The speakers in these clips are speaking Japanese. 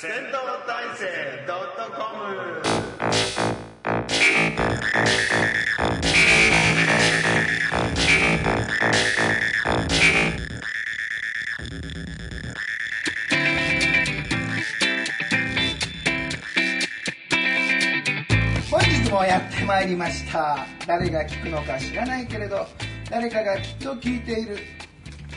戦闘体制 .com 本日もやってまいりました。誰が聞くのか知らないけれど誰かがきっと聞いている。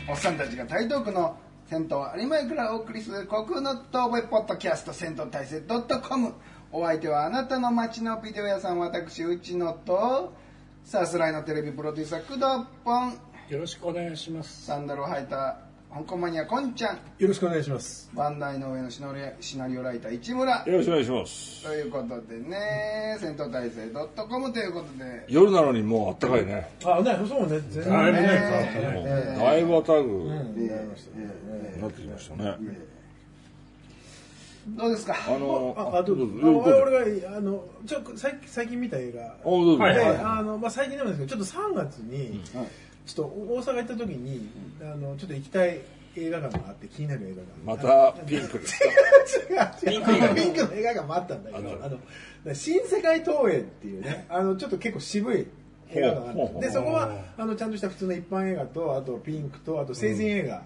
おっさんたちが台東区の銭湯有馬駅からお送りする国空の遠吠えポッドキャスト銭湯大戦 .com お相手はあなたの街のビデオ屋さん私内野と。さすらいのテレビプロデューサー工藤ポン。よろしくお願いします。サンダルを履いた香港マニアこんちゃんよろしくお願いします。バンダイの上のシナリオシナリオライター市村よろしくお願いします。ということでね銭湯大戦 .com ということで夜なのにもうあったかいね。あ、ね、そうね、全然だいぶね。だいぶ暖かくうん、なりましたね。なってきましたね。どうですか？あの、あ、あ、どうぞ。どうぞあ俺が、あの、ちょ、最近、最近見た映画。おどうぞ。はいで、あの、まあ、最近でもですけど、ちょっと3月に、ちょっと大阪行った時に、あの、ちょっと行きたい映画館があって、気になる映画が。またピンクですか違う違う。ピンクの映画館もあったんだけど、あの、新世界東映っていうね、あの、ちょっと結構渋い映画館があって、で、そこは、あの、ちゃんとした普通の一般映画と、あとピンクと、あと成人映画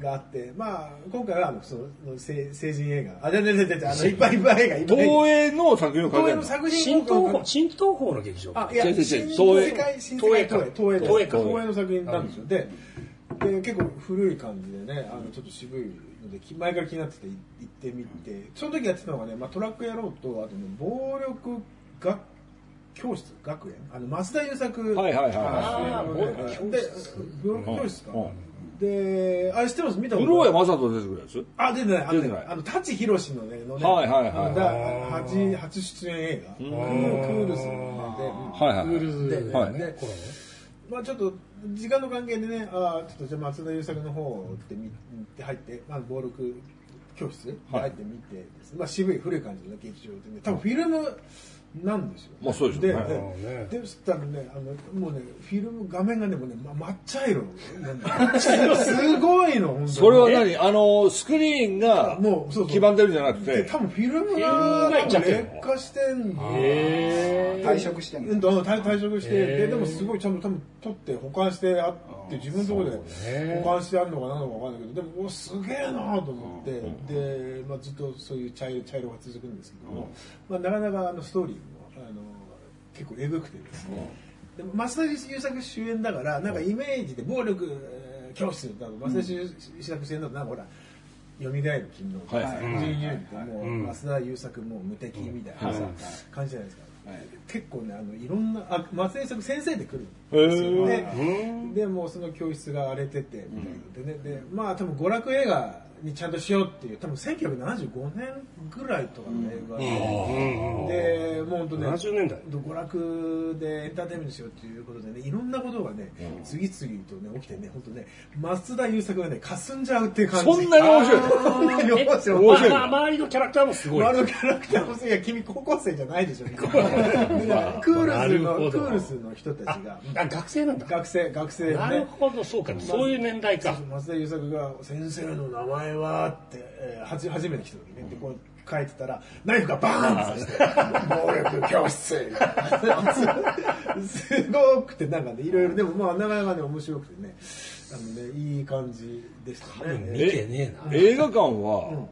があって、まあ、今回は、あの、その、成成人映画、あ、じゃじゃじゃじゃあの、一般一般映画、東画。映の作品を東映の作品新東宝、新東宝の劇場？あ、いや、東映世界、新世界東映、東映東映か。東映の作品なんですよ。で、で結構古い感じでね、あの、ちょっと渋いので、き前から気になってて行ってみて、その時やってたのがね、まあ、トラック野郎と、あとね、暴力学教室、学園？あの、増田優作。はいはいはい。で室、暴力教室か。うん。で、あれ知ってます？見たこと古谷正人出てくるやつあ、出てない。出てない。あの、舘ひろしのね、のね、はいはいはい初、初出演映画。クールスのね、で、はいはいクールズでね、はい。まあちょっと時間の関係でね、ああちょっとじゃあ松田優作の方って見て入って、まあ暴力教室で入ってみてですね、まあ渋い古い感じの劇場でね、多分フィルムなんですよ、まあそうでしょうね。でででそしたらね、あのもうねフィルム画面がねもうね、ま、抹茶色なんだよすごいの本当に。それは何？あの、スクリーンがもうそうそう。黄ばんでるんじゃなくて、で多分フィルムが劣化してんの。へ退職してんの。うんと退退職して、ででもすごいちゃんと多分取って保管してあって自分のところで保管してあるのか何のか分かんないけどでもおすげえなと思って、で、まあ、ずっとそういう茶色茶色が続くんですけども、まあ、なかなかあのストーリー結構えぐくてですね、でも増田優作主演だからなんかイメージで暴力えー教室だと増田優作主演だとなんかほら蘇る金のはい。殺人ユニってもう、うん。増田優作もう無敵みたいなさ、はい。感じじゃないですか、はい。結構ねあのいろんなあ松江作先生で来るへんですよ。ー。ででもうその教室が荒れててみたいな。でねでまあ多分娯楽映画にちゃんとしようっていう多分1975年ぐらいとかの映画で、でもう本当ね70年代。娯楽でエンターテインメントしようっていうことでねいろんなことがね、次々とね起きてね本当ね松田優作がね霞んじゃうっていう感じ。そんなに面白いそんなに面白い周りのキャラクターもすごい。あのキャラクターもいや君高校生じゃないでしょ。クールスのクールスの人たちが。あ、学生なんだ。学生学生なるほど、そうか。そういう年代か。松田優作が「先生の名前は?」って、えー、はじ初めて来た時ね。でこう書いてたらナイフがバーンって刺して「暴力教室」すごくてなんかねいろいろでもまあなかなかね面白くてね。あのねいい感じでしたね。見てねえな。映画館は、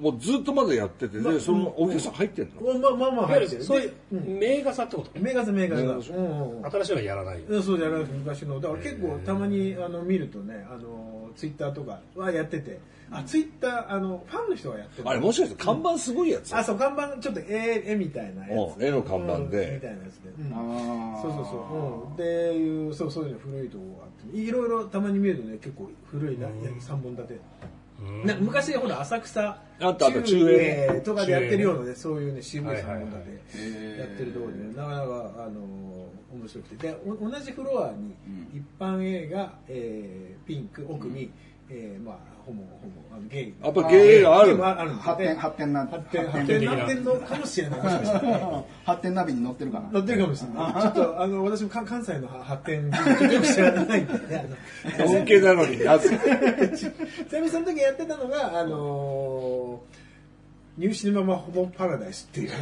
もうずっとまだやってて、で、そのお客さん入ってんの？まあまあまあ入ってる。るそういう名画座ってこと？メガスメガスメガスうんうん新しいのはやらない。うんそうじゃなくて昔の。だから結構たまにあの見るとねあのツイッターとかはやってて。あツイッターあのファンの人がやってるあれもしかして看板すごいやつあそう看板ちょっと絵絵みたいなやつ。うん絵の看板で。うんみたいなやつで、うん。そうそうそう、うん、でいうそうそういうの古いとこがあって。いろいろたまに見るとね結構古いな三本立てな昔ほら浅草あったあった中英とかでやってるようなねそういうね渋い三本立はいてやってるところでねなかなかあの面白くて。でお同じフロアに一般映画、えーピンク奥に、えーまあホモホモあのゲイ。やっぱゲイがあるゲイもある発展発展な発展発発展。展発展のかもしれない。発展ナビに載ってるかな乗ってるかもしれない。ちょっと、あの、私も関関西の発展、ちょっとよく知らないんで。ね。あの恩恵なのになぜ？ちなみにその時やってたのが、あのーニューシネママホモパラダイスっていう。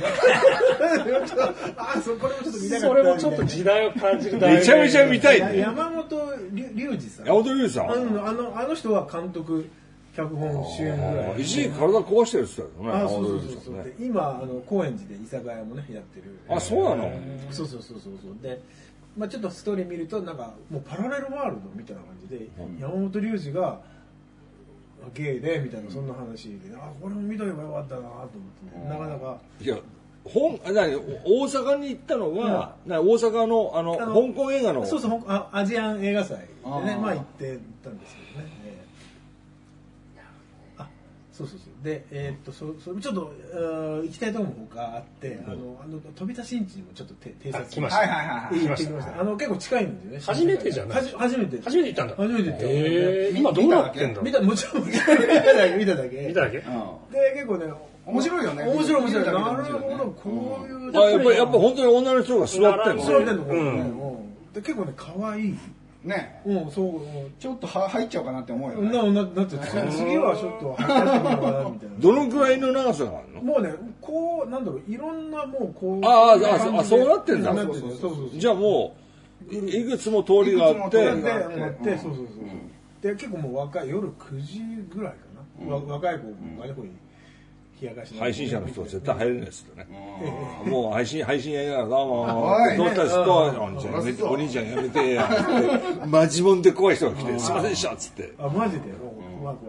あそうこれもちょっと見たかったそれもちょっと時代を感じるめちゃめちゃ見たいね。や山本龍龍二さん山本龍二さんあのあのあの人は監督脚本主演ぐらい。一時期体壊してるって言ってたよね。あそうそうそうそう、ね。で今あの高円寺で居酒屋もねやってる。あ、そうなの？そうそうそうそうそう。で、まあ、ちょっとストーリー見るとなんかもうパラレルワールドみたいな感じで、山本龍二がゲイでみたいなそんな話で、あこれも見とけばよかったなと思ってね、なかなか。いや、本、あ何大阪に行ったのは、な大阪の、あの、香港映画の。そうそうあアジアン映画祭でねまあ行ってたんですけどね、えーあそうそうそうでえーっとそそれちょっと行きたいところも他あって、あのあの飛び出しんちにもちょっとて偵察あ来ました。はいはいはいはい。ました。あの結構近いんですよね初めてじゃない？はじ初めて初めて行ったんだ。初めて行ったへー。今どうなってんだ？見たもちろん見ただけ見ただけ。見ただけ？で結構ね面白いよね。面白い面白いなるほどこういうあやっぱり、やっぱ本当に女の人が座ってんの？座ってんのうん。で結構ね可愛いね。うんそううん。ちょっとは入っちゃおうかなって思うよね。なななって次はちょっと測ってみようかなみたいな。どのくらいの長さがあるの？もうねこうなんだろういろんなもうこうああそうなってんだ。なってるそうそうそう。じゃあもう、いくつも通りがあって。でやってそうそうそうで結構もう若い夜9時ぐらいかな、わ若い子がねこういう冷やかし配信者の人は絶対入れないですってね。もう配信、配信やりながら、どうもどうしたすか？お兄ちゃんやめて、お兄ちゃんやめてや、って。マジモンで怖い人が来て、すいませんでしたっつって。あマジで？うまく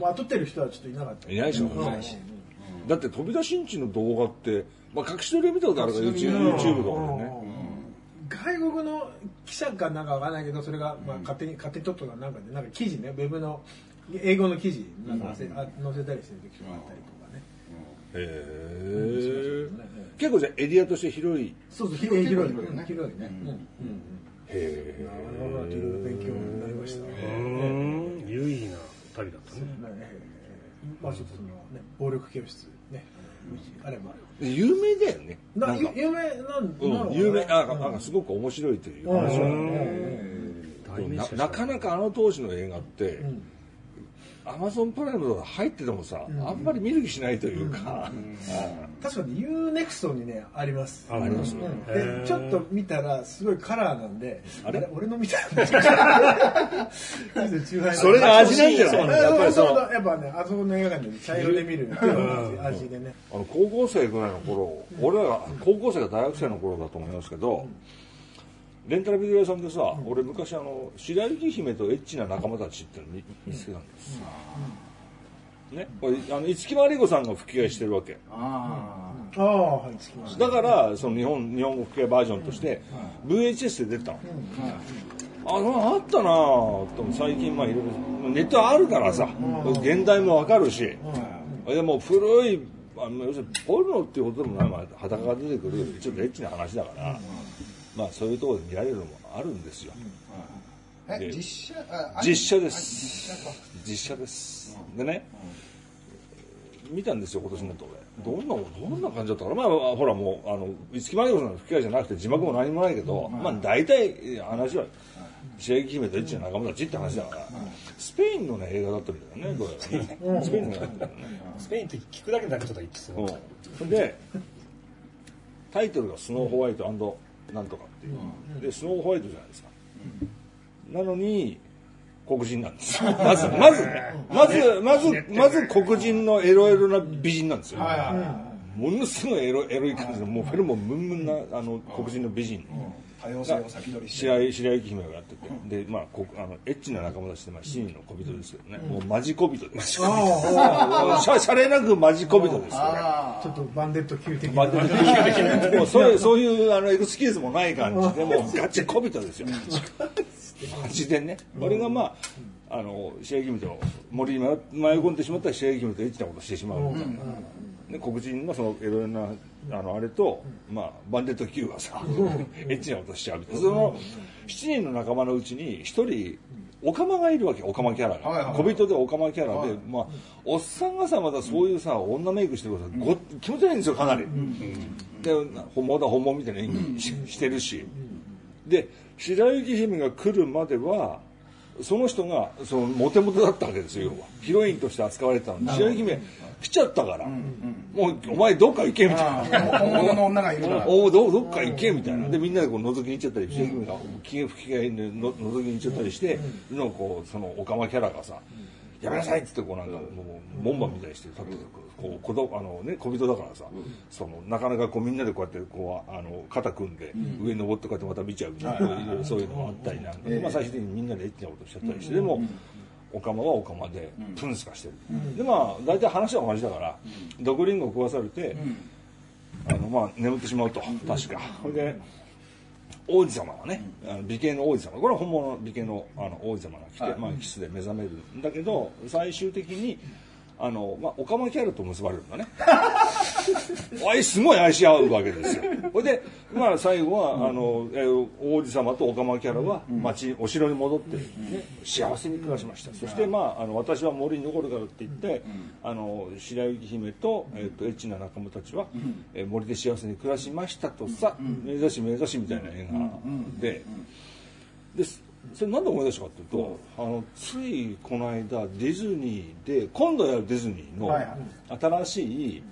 まあ撮ってる人はちょっといなかった。いないでしょ。うん。うん。だって飛び出しんちの動画って、まあ隠し撮りは見たことあるから、YouTube, とかでね。外国の記者かなんかわかんないけどそれがまあ勝手に勝手に撮ったなんかでなんか記事ね。ウェブの英語の記事なんか載せたりしてる時とかあったりへえ。結構じゃあエリアとして広い。そうそう広い広い広いね。広いね。うんうんへなかなかいろいろ勉強になりましたねうーん、有意義な旅だったね。ねまあちょっとそのね暴力教室ねあればえ。有名だよね。ななんか有名なんうん、有名、あ、なんかすごく面白いという話なかなかあの当時の映画って、アマゾンプライムとか入っててもさ、あんまり見る気しないというか、確かに UNEXT にねあります。あありますうん。へー。でちょっと見たらすごいカラーなんであれ？俺の見た それが味なんじゃない？やっぱりそう。やっぱねあそこの映画館で茶色で見る味でね。あの高校生ぐらいの頃、俺らが高校生が大学生の頃だと思いますけど、レンタルビデオ屋さんでさ、俺昔あの白雪姫とエッチな仲間たちっていうの見見つけたんです。よ、ね、これあの五木まり子さんが吹き替えしてるわけ。あああはいだからその日本日本語吹き替えバージョンとして VHS で出てたの、ああったなぁと最近まあいろいろネットあるからさ、現代もわかるし、でも古いあの要するにポルノっていうことでもない、まあ、裸が出てくるちょっとエッチな話だから、まあそういうところで見られるのもあるんですよ。実写？あ実写であす実写です。でね見たんですよ今年になって俺どんなどんな感じだったかな。まあほらもうあの五木マリ子さんの吹き替えじゃなくて字幕も何もないけど、まあ大体話は白雪姫とエッチな仲間たちって話だから、スペインのね映画だったみたいだねどうやらね。スペイン。の映画だったよね。スペインって聞くだけでなんかちょっと一気する。うん、でタイトルが「スノーホワイトなんとか」っていう、でスノーホワイトじゃないですか、なのに黒人なんですよ。まずまずねまずまずまず黒人のエロエロな美人なんですよ、ものすごいエロエロい感じのもうフェルモンムンムンなあの黒人の美人、多様性を先取りして。白井白雪姫がやってて、でまあこあのエッチな仲間たちでまあ7人の小人ですけどね、もうマジ小人です。あしゃしゃれなくマジ小人ですよ。ああちょっとバンデット級的な。バンド的もうそういうそういうあのエクスキューズもない感じで もうガチ小人ですよ。マジでね。俺がまああの白雪姫と森に迷い込んでしまったら白雪姫とエッチなことしてしまう。みたいな。で黒人のそのエロなあのあれと、まあ、バンデット Q がさ、エッチなことしちゃうみたいな。その7人の仲間のうちに1人オカマがいるわけオカマキャラが、はいはいはい。小人でオカマキャラで、まあ、おっさんがさまだそういうさ女メイクしてることご気持ち悪いんですよかなり、で本物だ本物みたいな演技ししてるし、で白雪姫が来るまではその人がそのモテモテだったわけですよヒロインとして扱われてたのに白雪姫来ちゃったから、もうお前どっか行けみたいな。本物の女がいるから。おおどどっか行けみたいな。でみんなでこう覗きに行っちゃったり白雪姫が機嫌不機嫌での覗きに行っちゃったりしてのこうそのオカマキャラがさ「やめなさい」っつってこうなんかもう門番みたいにして立ってこう子供あのね小人だからさそのなかなかこうみんなでこうやってこうあの肩組んで上に登ってこうやってまた見ちゃうみたいそういうのがあったりなんかでまあ最終的にみんなでエッチなことしちゃったりしてでもオカマはオカマでプンスカしてる。でまあ大体話は同じだから毒リンゴを食わされてあのまあ眠ってしまうと確か。それで王子様がねあの美形の王子様。これは本物の美形のあの王子様が来て、まあ、キスで目覚めるんだけど最終的にあの、まあ、オカマキャラと結ばれるんだね。おいすごい愛し合うわけですよ。それで、まあ、最後は、あのえー王子様とオカマキャラは町、お城に戻って、ね、幸せに暮らしました、そして、まあ、あの私は森に残るからって言って、あの白雪姫と,、えー、とエッチな仲間たちは、えー森で幸せに暮らしましたとさ、目指し目指しみたいな映画で。ですそれなんで思い出したかっていうと、あのついこの間ディズニーで今度やるディズニーの新しい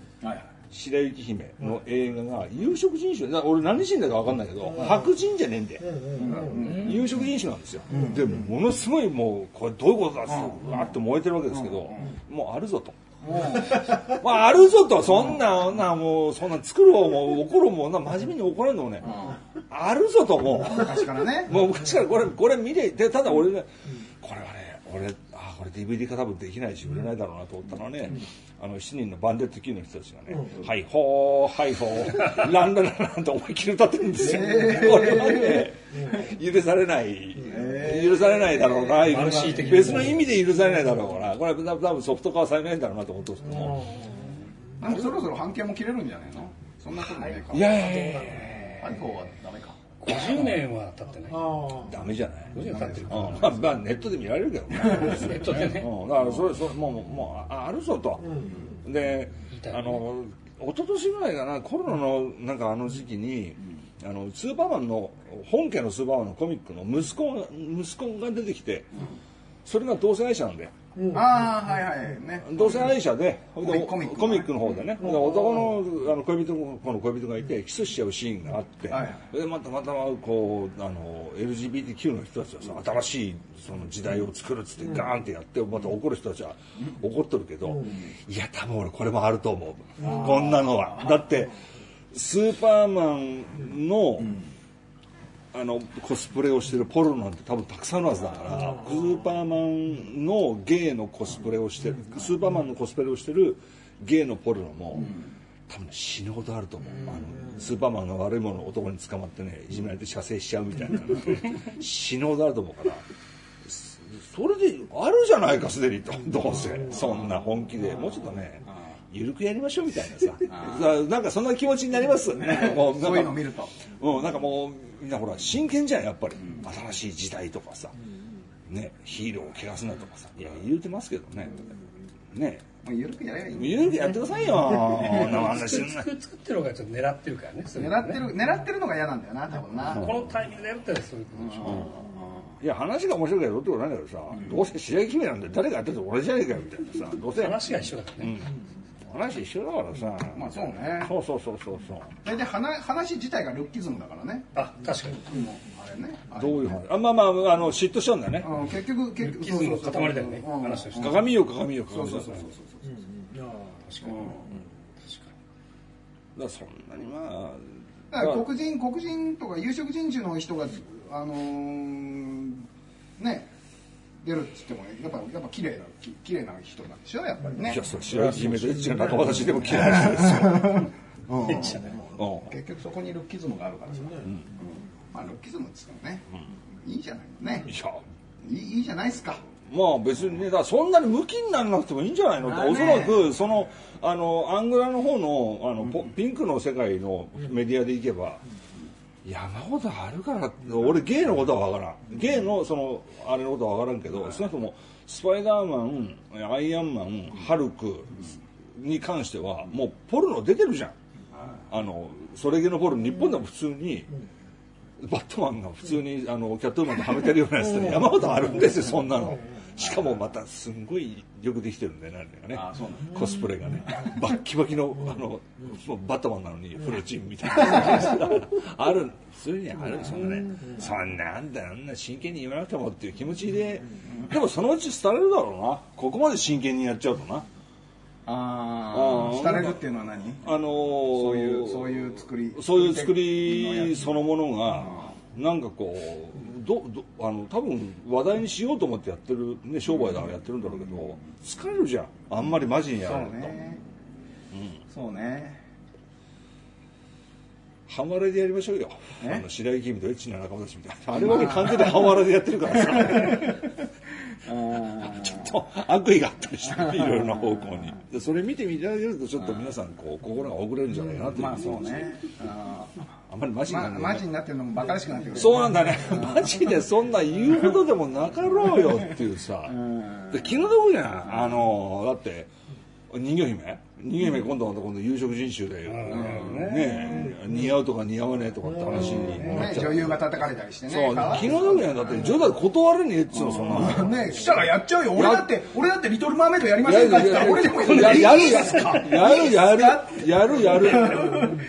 白雪姫の映画が有色人種だ俺何人だか分かんないけど白人じゃねえんだよ。有色人種なんですよ。でものすごいもうこれどういうことだってわーって燃えてるわけですけどもうあるぞと。まあ、あるぞと、そんな、な、もう、そんな作る方も怒るもんな、真面目に怒らんのもね、あるぞと、もう。昔からねもう昔からこれ、これ見て、で、ただ俺ね、これはね、俺、あ、これ DVD 化多分できないし、売れないだろうなと思ったのはね、あの、7人のバンデット級の人たちがね、はいほー、はいほー、ランランランと思いっきり歌ってるんですよ。これはね、許されない、許されないだろうな、別の意味で許されないだろうから、これは多分ソフト化はされないんだろうなと思ってますけども。でもそろそろ半径も切れるんじゃないの？そんなことないか。いやいやいやいやアイフォはダメか50年は経ってない。あダメじゃない？50年経ってる。うん。まあ、まあ、ネットで見られるけど。ね。ネットでね。うん、だからそれそれもうもうああるぞと、であの一昨年ぐらいかなコロナのなんかあの時期に、あのスーパーマンの本家のスーパーマンのコミックの息子が息子が出てきて、それが同性愛者なんでああはいはい。ね。同性愛者で、ほいでコミックコミックの方でね、で男のあの恋人の子の恋人がいてキスしちゃうシーンがあって、はいでまたまたこうあの LGBTQ の人たちはさ新しいその時代を作るっつってガーンってやってまた怒る人たちは怒ってるけど、いや多分俺これもあると思う。こんなのは。だってスーパーマンの、あのコスプレをしてるポルノなんて多分たくさんあるはずだからスーパーマンのゲイのコスプレをしてるスーパーマンのコスプレをしてるゲイのポルノも、多分死ぬほどあると思う、あのスーパーマンの悪いものを男に捕まってねいじめられて射精しちゃうみたいな。死ぬほどあると思うからそそれであるじゃないかすでにと。どうせ。そんな本気で。もうちょっとねゆるくやりましょうみたいなさ。さなんかそんな気持ちになります。ね。もうなんかそういうの見ると。うん、なんかもうみんなほら真剣じゃんやっぱり、新しい時代とかさ、ね、ヒーローを汚すなとかさ。いや言うてますけどね。ね。もう緩くやればいいゆるくやってくださいよ。作作ってるのがちょっと狙ってるからねそれ狙ってる狙ってるのが嫌なんだよな多分な。このタイミングでやるってそういうことでしょ。いや話が面白いからどうってことないんだけどさ、どうせ白雪姫なんて誰がやってても俺じゃねえかよみたいなさ。どうせ。話が一緒だからね話一緒だからさ。まあそうね。そうそうそうそうそう。大体話話自体がルッキズムだからね。あ確かに。もうあれね。あれどういう話？あまあまああの嫉妬しちゃうんだよね、うん結局結局ルッキズムの塊だよね。うん。話として。鏡よ鏡よ鏡よそうそうそうそう。そうだからそんなにまあだから黒人黒人とか有色人種の人があのーね出るっつってもやっぱやっぱ綺麗なき綺麗な人なんでしょやっぱりね。いやそう白雪姫とエッチな仲間たちでも嫌いなんですよ、結局そこにルッキズムがあるからさ、うん。まあルッキズムっつってもね、いいじゃないねいやいいいいじゃないですかまあ別にねだからそん。なにムキにならなくてもいいん。じゃないのって、おそらくそのあのアングラの方のあの、ポピンクの世界のメディアでいけば、山ほどあるから俺ゲイのことは分からん。ゲイのそのあれのことは分からんけど、少なくともスパイダーマンアイアンマンハルクに関してはもうポルノ出てるじゃん、あのそれ系のポルノ日本でも普通にバットマンが普通にあのキャットウーマンではめてるようなやつって山ほどあるんですよそんなのしかもまたすんごいよくできてるんだよねあれがね。コスプレがね。バッキバキのあのバットマンなのにフルチンみたいな。ある普通にあるそんなね。そんなあんだあんな真剣に言わなくてもっていう気持ちで。でもそのうち廃れるだろうな。ここまで真剣にやっちゃうとな。ああうん廃れるっていうのは何？あのーそういうそういう作りそういう作りそのものがなんかこうどどあの多分話題にしようと思ってやってる、ね、商売だからやってるんだろうけど疲れるじゃん。あんまりマジにやそうらないと、ねそうね。半笑いでやりましょうよ。え？あの白井君とエッチな仲間たちみたいな。あ。れはね完全に半笑いでやってるからさ ちょっと悪意があったりして いろいろな方向に。でそれ見ていただけるとちょっと皆さんこう心が遅れるんじゃないかなっていう。まあそうね。ああんまりマジーになまマジになってるのもバカらしくなってくる。そうなんだね。マジでそんな言うほどでもなかろうよっていうさ。で気の毒じゃん。あの、だって、人魚姫？人魚姫今度は今度有色人種で、ね。似合うとか似合わねえとかって話になっねちゃう。女優が叩かれたりしてね。そう、かわい気の毒じゃん。だって、冗談断れねえっつうの、そんなの。ねしたらやっちゃうよ。俺だって俺だってリトルマーメイドやりませんかって言ったら俺でもやるやる。やるやる。やるやる。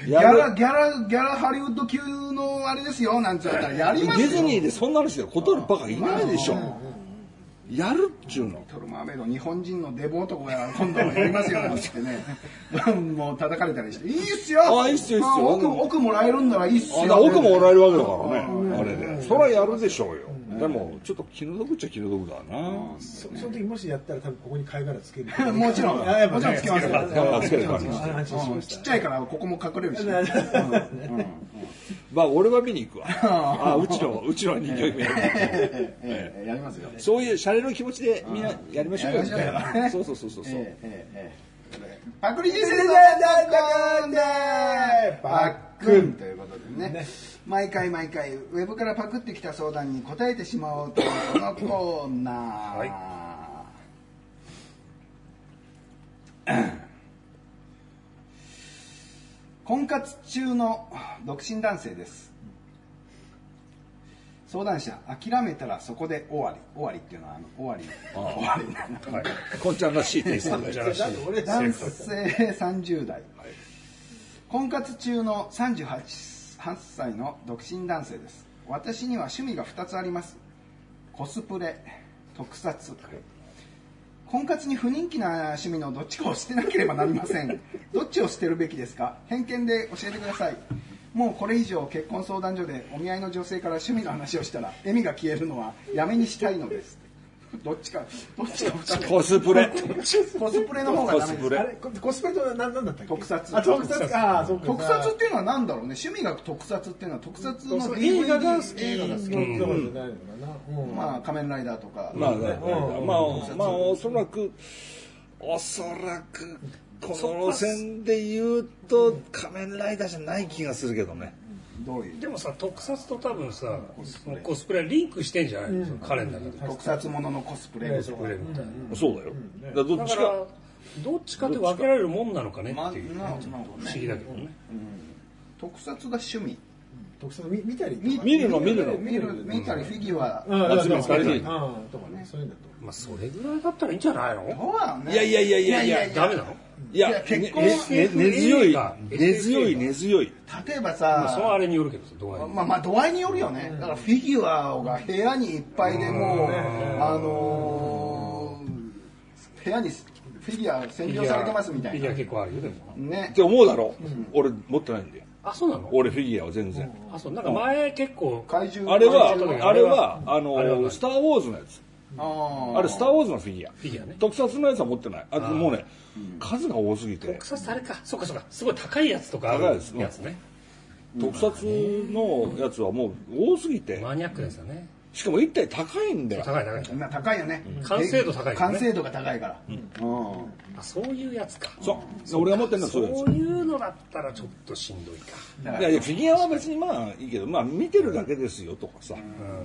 ギャやるラギャラギャラハリウッド級のあれですよ。なんつったらやりデますよ。ィズニーでそんな話で断るバカいないでしょやるっちゅうの。リトルマーメイド日本人のデブ男が今度やりますよなんつってね。もう叩かれたりしていいっすよ。あいいっすよいいっすよ。あ奥奥もらえるんならいいっすよ。あだから奥ももらえるわけだからねあれで。それはやるでしょうよでもちょっと気の毒っちゃ気の毒だな。そその時もしやったら多分ここに貝殻つける。もちろん。あやっぱもちろんつけますよ。ちっちゃいからここも隠れるし。ねまあ俺は見に行くわ。あうちのうちの人形姫ええやりますよそういうシャレの気持ちでみんなやりましょうよそうそうそうそうそうパクリ人生のパでパックンということでね毎回毎回ウェブからパクってきた相談に答えてしまおうというこのコーナー、婚活中の独身男性です。相談者諦めたらそこで終わり。終わりっていうのはあの終わり。終わりこんちゃんらしいテイ 男性30代、婚活中の38歳の独身男性です。私には趣味が2つあります。コスプレ特撮。婚活に不人気な趣味のどっちかを捨てなければなりません。どっちを捨てるべきですか？偏見で教えてください。もうこれ以上結婚相談所でお見合いの女性から趣味の話をしたら笑みが消えるのはやめにしたいのです。どっちかどっちかコスプレ。コスプレの方がダメです。コスプレ。あれココスプレとは何なんだったっけ？特撮。あ特撮か。あそうか。特撮っていうのは何だろうね。趣味が特撮っていうのは特撮の映画が好き。映画が好き、まあ仮面ライダーとか、まあ、まあ、まあ、おそらく、おそらく、この路線で言うと、仮面ライダーじゃない気がするけどね。どういう？でもさ特撮と多分さコスプレ。リンクしてんじゃない？の、彼の中で特撮もののコスプレ、コスプレみたいな、そうだよ。だからどっちか。どっちかって分けられるもんなのかねまあっていう、ななるほど不思ね議だけどね、特撮が趣味。特撮見見たり見見るの見るの。見る見たりフィギュア。うん。集めたりうん。とかね。そういうのとまあそれぐらいだったらいいんじゃないの？ね。いやいやいやいやいや。ダメなの？いや、結婚ねね根強い根強い、根強い。例えばまあそのあされによるけどさどうやまあまあ度合いによるよね。だからフィギュアが部屋にいっぱいでもうあのー部屋にフィギュア占領されてますみたいな。フィギュア結構あるよでも。ね。って思うだろ俺持ってないんだよ。あそうなの？俺フィギュアは全然。あそう。なんか前結構怪獣あれはあれは、あの、スター・ウォーズのやつ。ああれ、スター・ウォーズのフィギュア。フィギュアね。特撮のやつは持ってない。あもうね、数が多すぎて。特撮あれか。そうかそうか。すごい高いやつとかある高いですね。やつね。特撮のやつはもう多すぎて。マニアックですよね。しかも一体高いんだよ。高い高い高い。な高いよね。完成度高い完成度が高いからあそういうやつか。そう。俺が持ってるのはそういうやつ。そういうのだったらちょっとしんどいか。いやいやフィギュアは別にまあいいけどまあ見てるだけですよとかさ、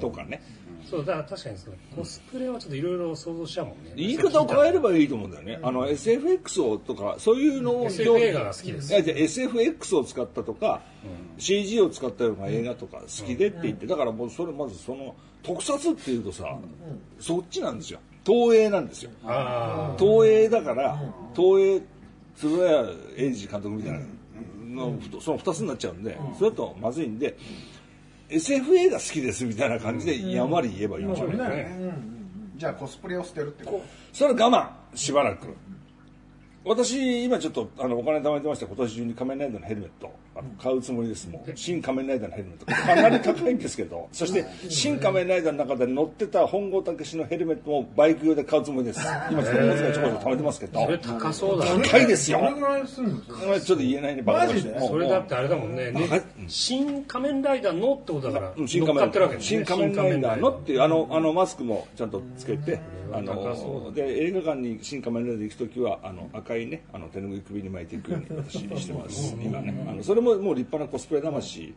とかね。そうだから確かにそう。コスプレはちょっといろいろ想像しちゃうもんね。言い方を変えればいいと思うんだよね。あの SFX をとかそういうのを SF 映画が好きです。いやじゃあ SFX を使ったとか、CG を使ったような映画とか好きでって言って、だからもうそれまずその特撮っていうとさ、そっちなんですよ。東映なんですよ。あ東映だから、東映鶴谷英二監督みたいなの、その2つになっちゃうんで、それだとまずいんで SF 映画好きですみたいな感じでやん。わり言えばいいんじゃない、あね。じゃあコスプレを捨てるってこそれは我慢しばらく私今ちょっとあのお金貯めてまして今年中に仮面ライダーのヘルメットあの買うつもりですもう新仮面ライダーのヘルメット。かなり高いんですけどそして新仮面ライダーの中で乗ってた本郷武のヘルメットもバイク用で買うつもりです。今ちょっとちょこちょこ貯めてますけど。それ高そうだね高いですよ。どれぐらいするんですかこれちょっと言えないねバカしてマジで？それだってあれだもんね新仮面ライダーのってことだからうん新乗仮面っかってるわけですね。新仮面ライダーのっていうあのあのマスクもちゃんとつけてあので映画館に新仮面ライダー行く時はあの赤いねあの手ぬぐい首に巻いていくように私してます今ね。あのそれももう立派なコスプレ魂。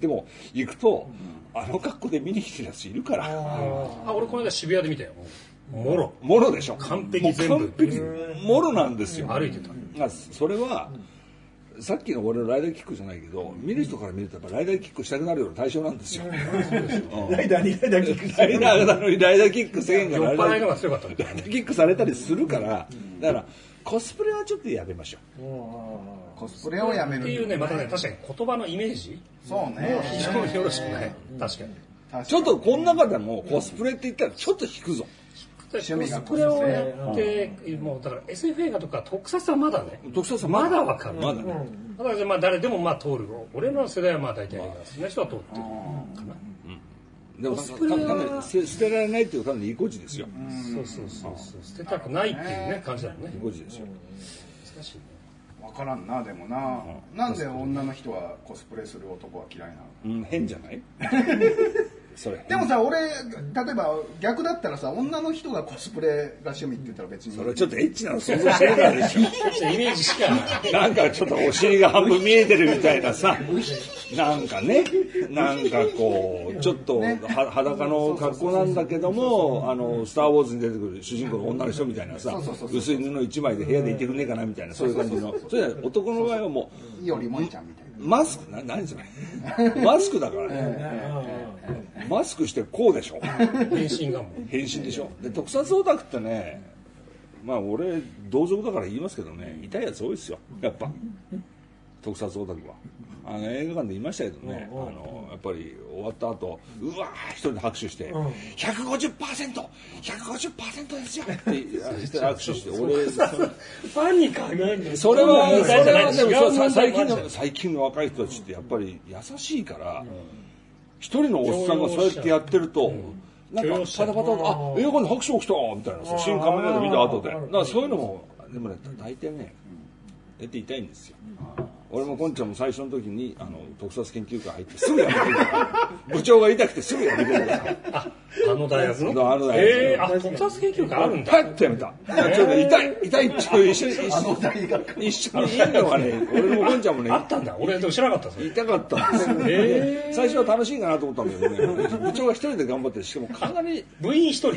でも行くとあの格好で見に来てるやついるから。あ俺この間渋谷で見たよ。もろ。もろでしょ。完璧全部。完璧。もろなんですよ。歩いてた。まあそれはさっきの俺のライダーキックじゃないけど見る人から見るとやっぱライダーキックしたくなるような対象なんですよ。ライダーにライダーキックライダーなのにライダーキック世間酔っがライダーキック。されたりするからだからコスプレはちょっとやめましょう。うコスプレをやめる。っていうねまたね確かに言葉のイメージそうね。非常によろしくない。確かに確かに。ちょっとこの中でもコスプレって言ったらちょっと引くぞ趣味がコスプレをやってもうだから SF 映画とか特撮はまだね。特撮はまだ？わかるまだね。だからまあ誰でもまあ通る俺の世代はまあ大体映画好きな人は通ってるかなでもコスプレはかなり捨てられないっていうかなり意固地ですよ。そうそうそうそう。捨てたくないっていうね感じだもんね。意固地ですよ。難しいね。分からんなでもな。なんで女の人はコスプレする男は嫌いなの？うん。変じゃない？それ。でもさ俺例えば逆だったらさ女の人がコスプレが趣味って言ったら別にそれはちょっとエッチなの想像してるからでしょ。イメージしかない。なんかちょっとお尻が半分見えてるみたいなさ、なんかね、なんかこう、ちょっとは裸の格好なんだけども、あの、スター・ウォーズに出てくる主人公の女の人みたいなさ、薄い布一枚で部屋でいてくんねえかなみたいな、そういう感じの。それは男の場合はもいいよりもんちゃんみたいな。う、マスク、な、何それ？マスクだからね。マスクしてこうでしょ。変身がもう。変身でしょ。で、特撮オタクってね、まあ俺、同族だから言いますけどね、痛いやつ多いですよ、やっぱ。特撮オタクは。あの映画館で言いましたけどね、あのやっぱり終わった後うわー一人で拍手して、150%、150%ですよ。って握手して、俺、そファンに限るそれは、それは最近の、最近の若い人たちってやっぱり優しいから、一人のおっさんがそうやってやってると、なんかパタパタと、あ、映画に拍手起きたみたいなさ、新仮面ライダー見た後で。だからそういうのも、でもね、大体ね、やって痛いんですよ。俺もこんちゃんも最初の時にあの特撮研究会入ってすぐ辞めてるから部長が痛くてすぐ辞めてるからああの大学の？あの大学えー、あ特撮研究会あるんだ。パッとやめた。ちょっと痛い、痛い、ちょっと一緒に、一緒あの大学。に、一緒にいるのがね、俺もこんちゃんもね。あ、ったんだ。俺でも知らなかったそれ痛かったんです。よ。え最初は楽しいかなと思ったんだけどね、部長が一人で頑張って、しかもかなり、部員一人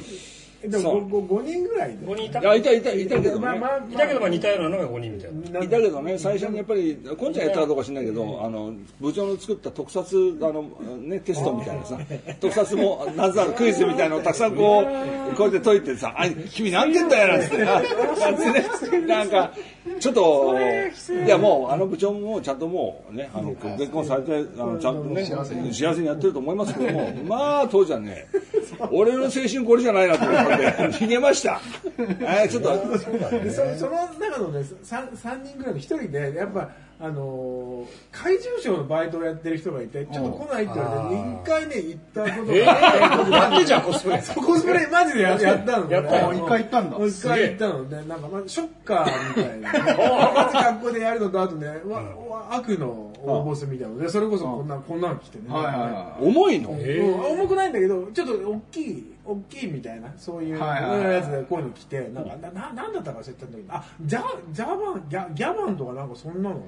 でも5人ぐらいで。5人いた。いたいた、いたけどね。まあまあいたけどまあ似たようなのが5人みたいな。いたけどね、最初にやっぱり、こんちゃんやったかどうか知んないけど、あの、部長の作った特撮、あの、ね、テストみたいなさ、特撮も、なぜあるクイズみたいなのをたくさんこう、こうやって解いてさ、あ、君何点だよ、なんつって、なんつってね、なんか、ちょっと、いや。もう、あの部長もちゃんともうね、あの、結婚されて、あの、ちゃんとね、幸せにやってると思いますけども、まあ、当時はね、俺の青春これじゃないなと思って、逃げました。えちょっと、でそその中のね 3, 三人ぐらいの1人でやっぱあのー怪獣ショーのバイトをやってる人がいてちょっと来ないって言われて1回ね行ったことえが。あって、ー、やってんじゃんコスプレ？コスプレマジでややったのやったよあ一回行ったんだ。一回行ったのでなんかまずショッカーみたいな。同じ格好でやるのとあとね、わわ悪の大ボスみたいなのでそれこそこんなこんなの来てね、はいはいは重いの？えうん。重くないんだけどちょっと大きい大きいみたいなそういうやつでこういうの来てなんかなななんだったか忘れたんだけど。あジャジャバンギャギャバンとかなんかそんなの？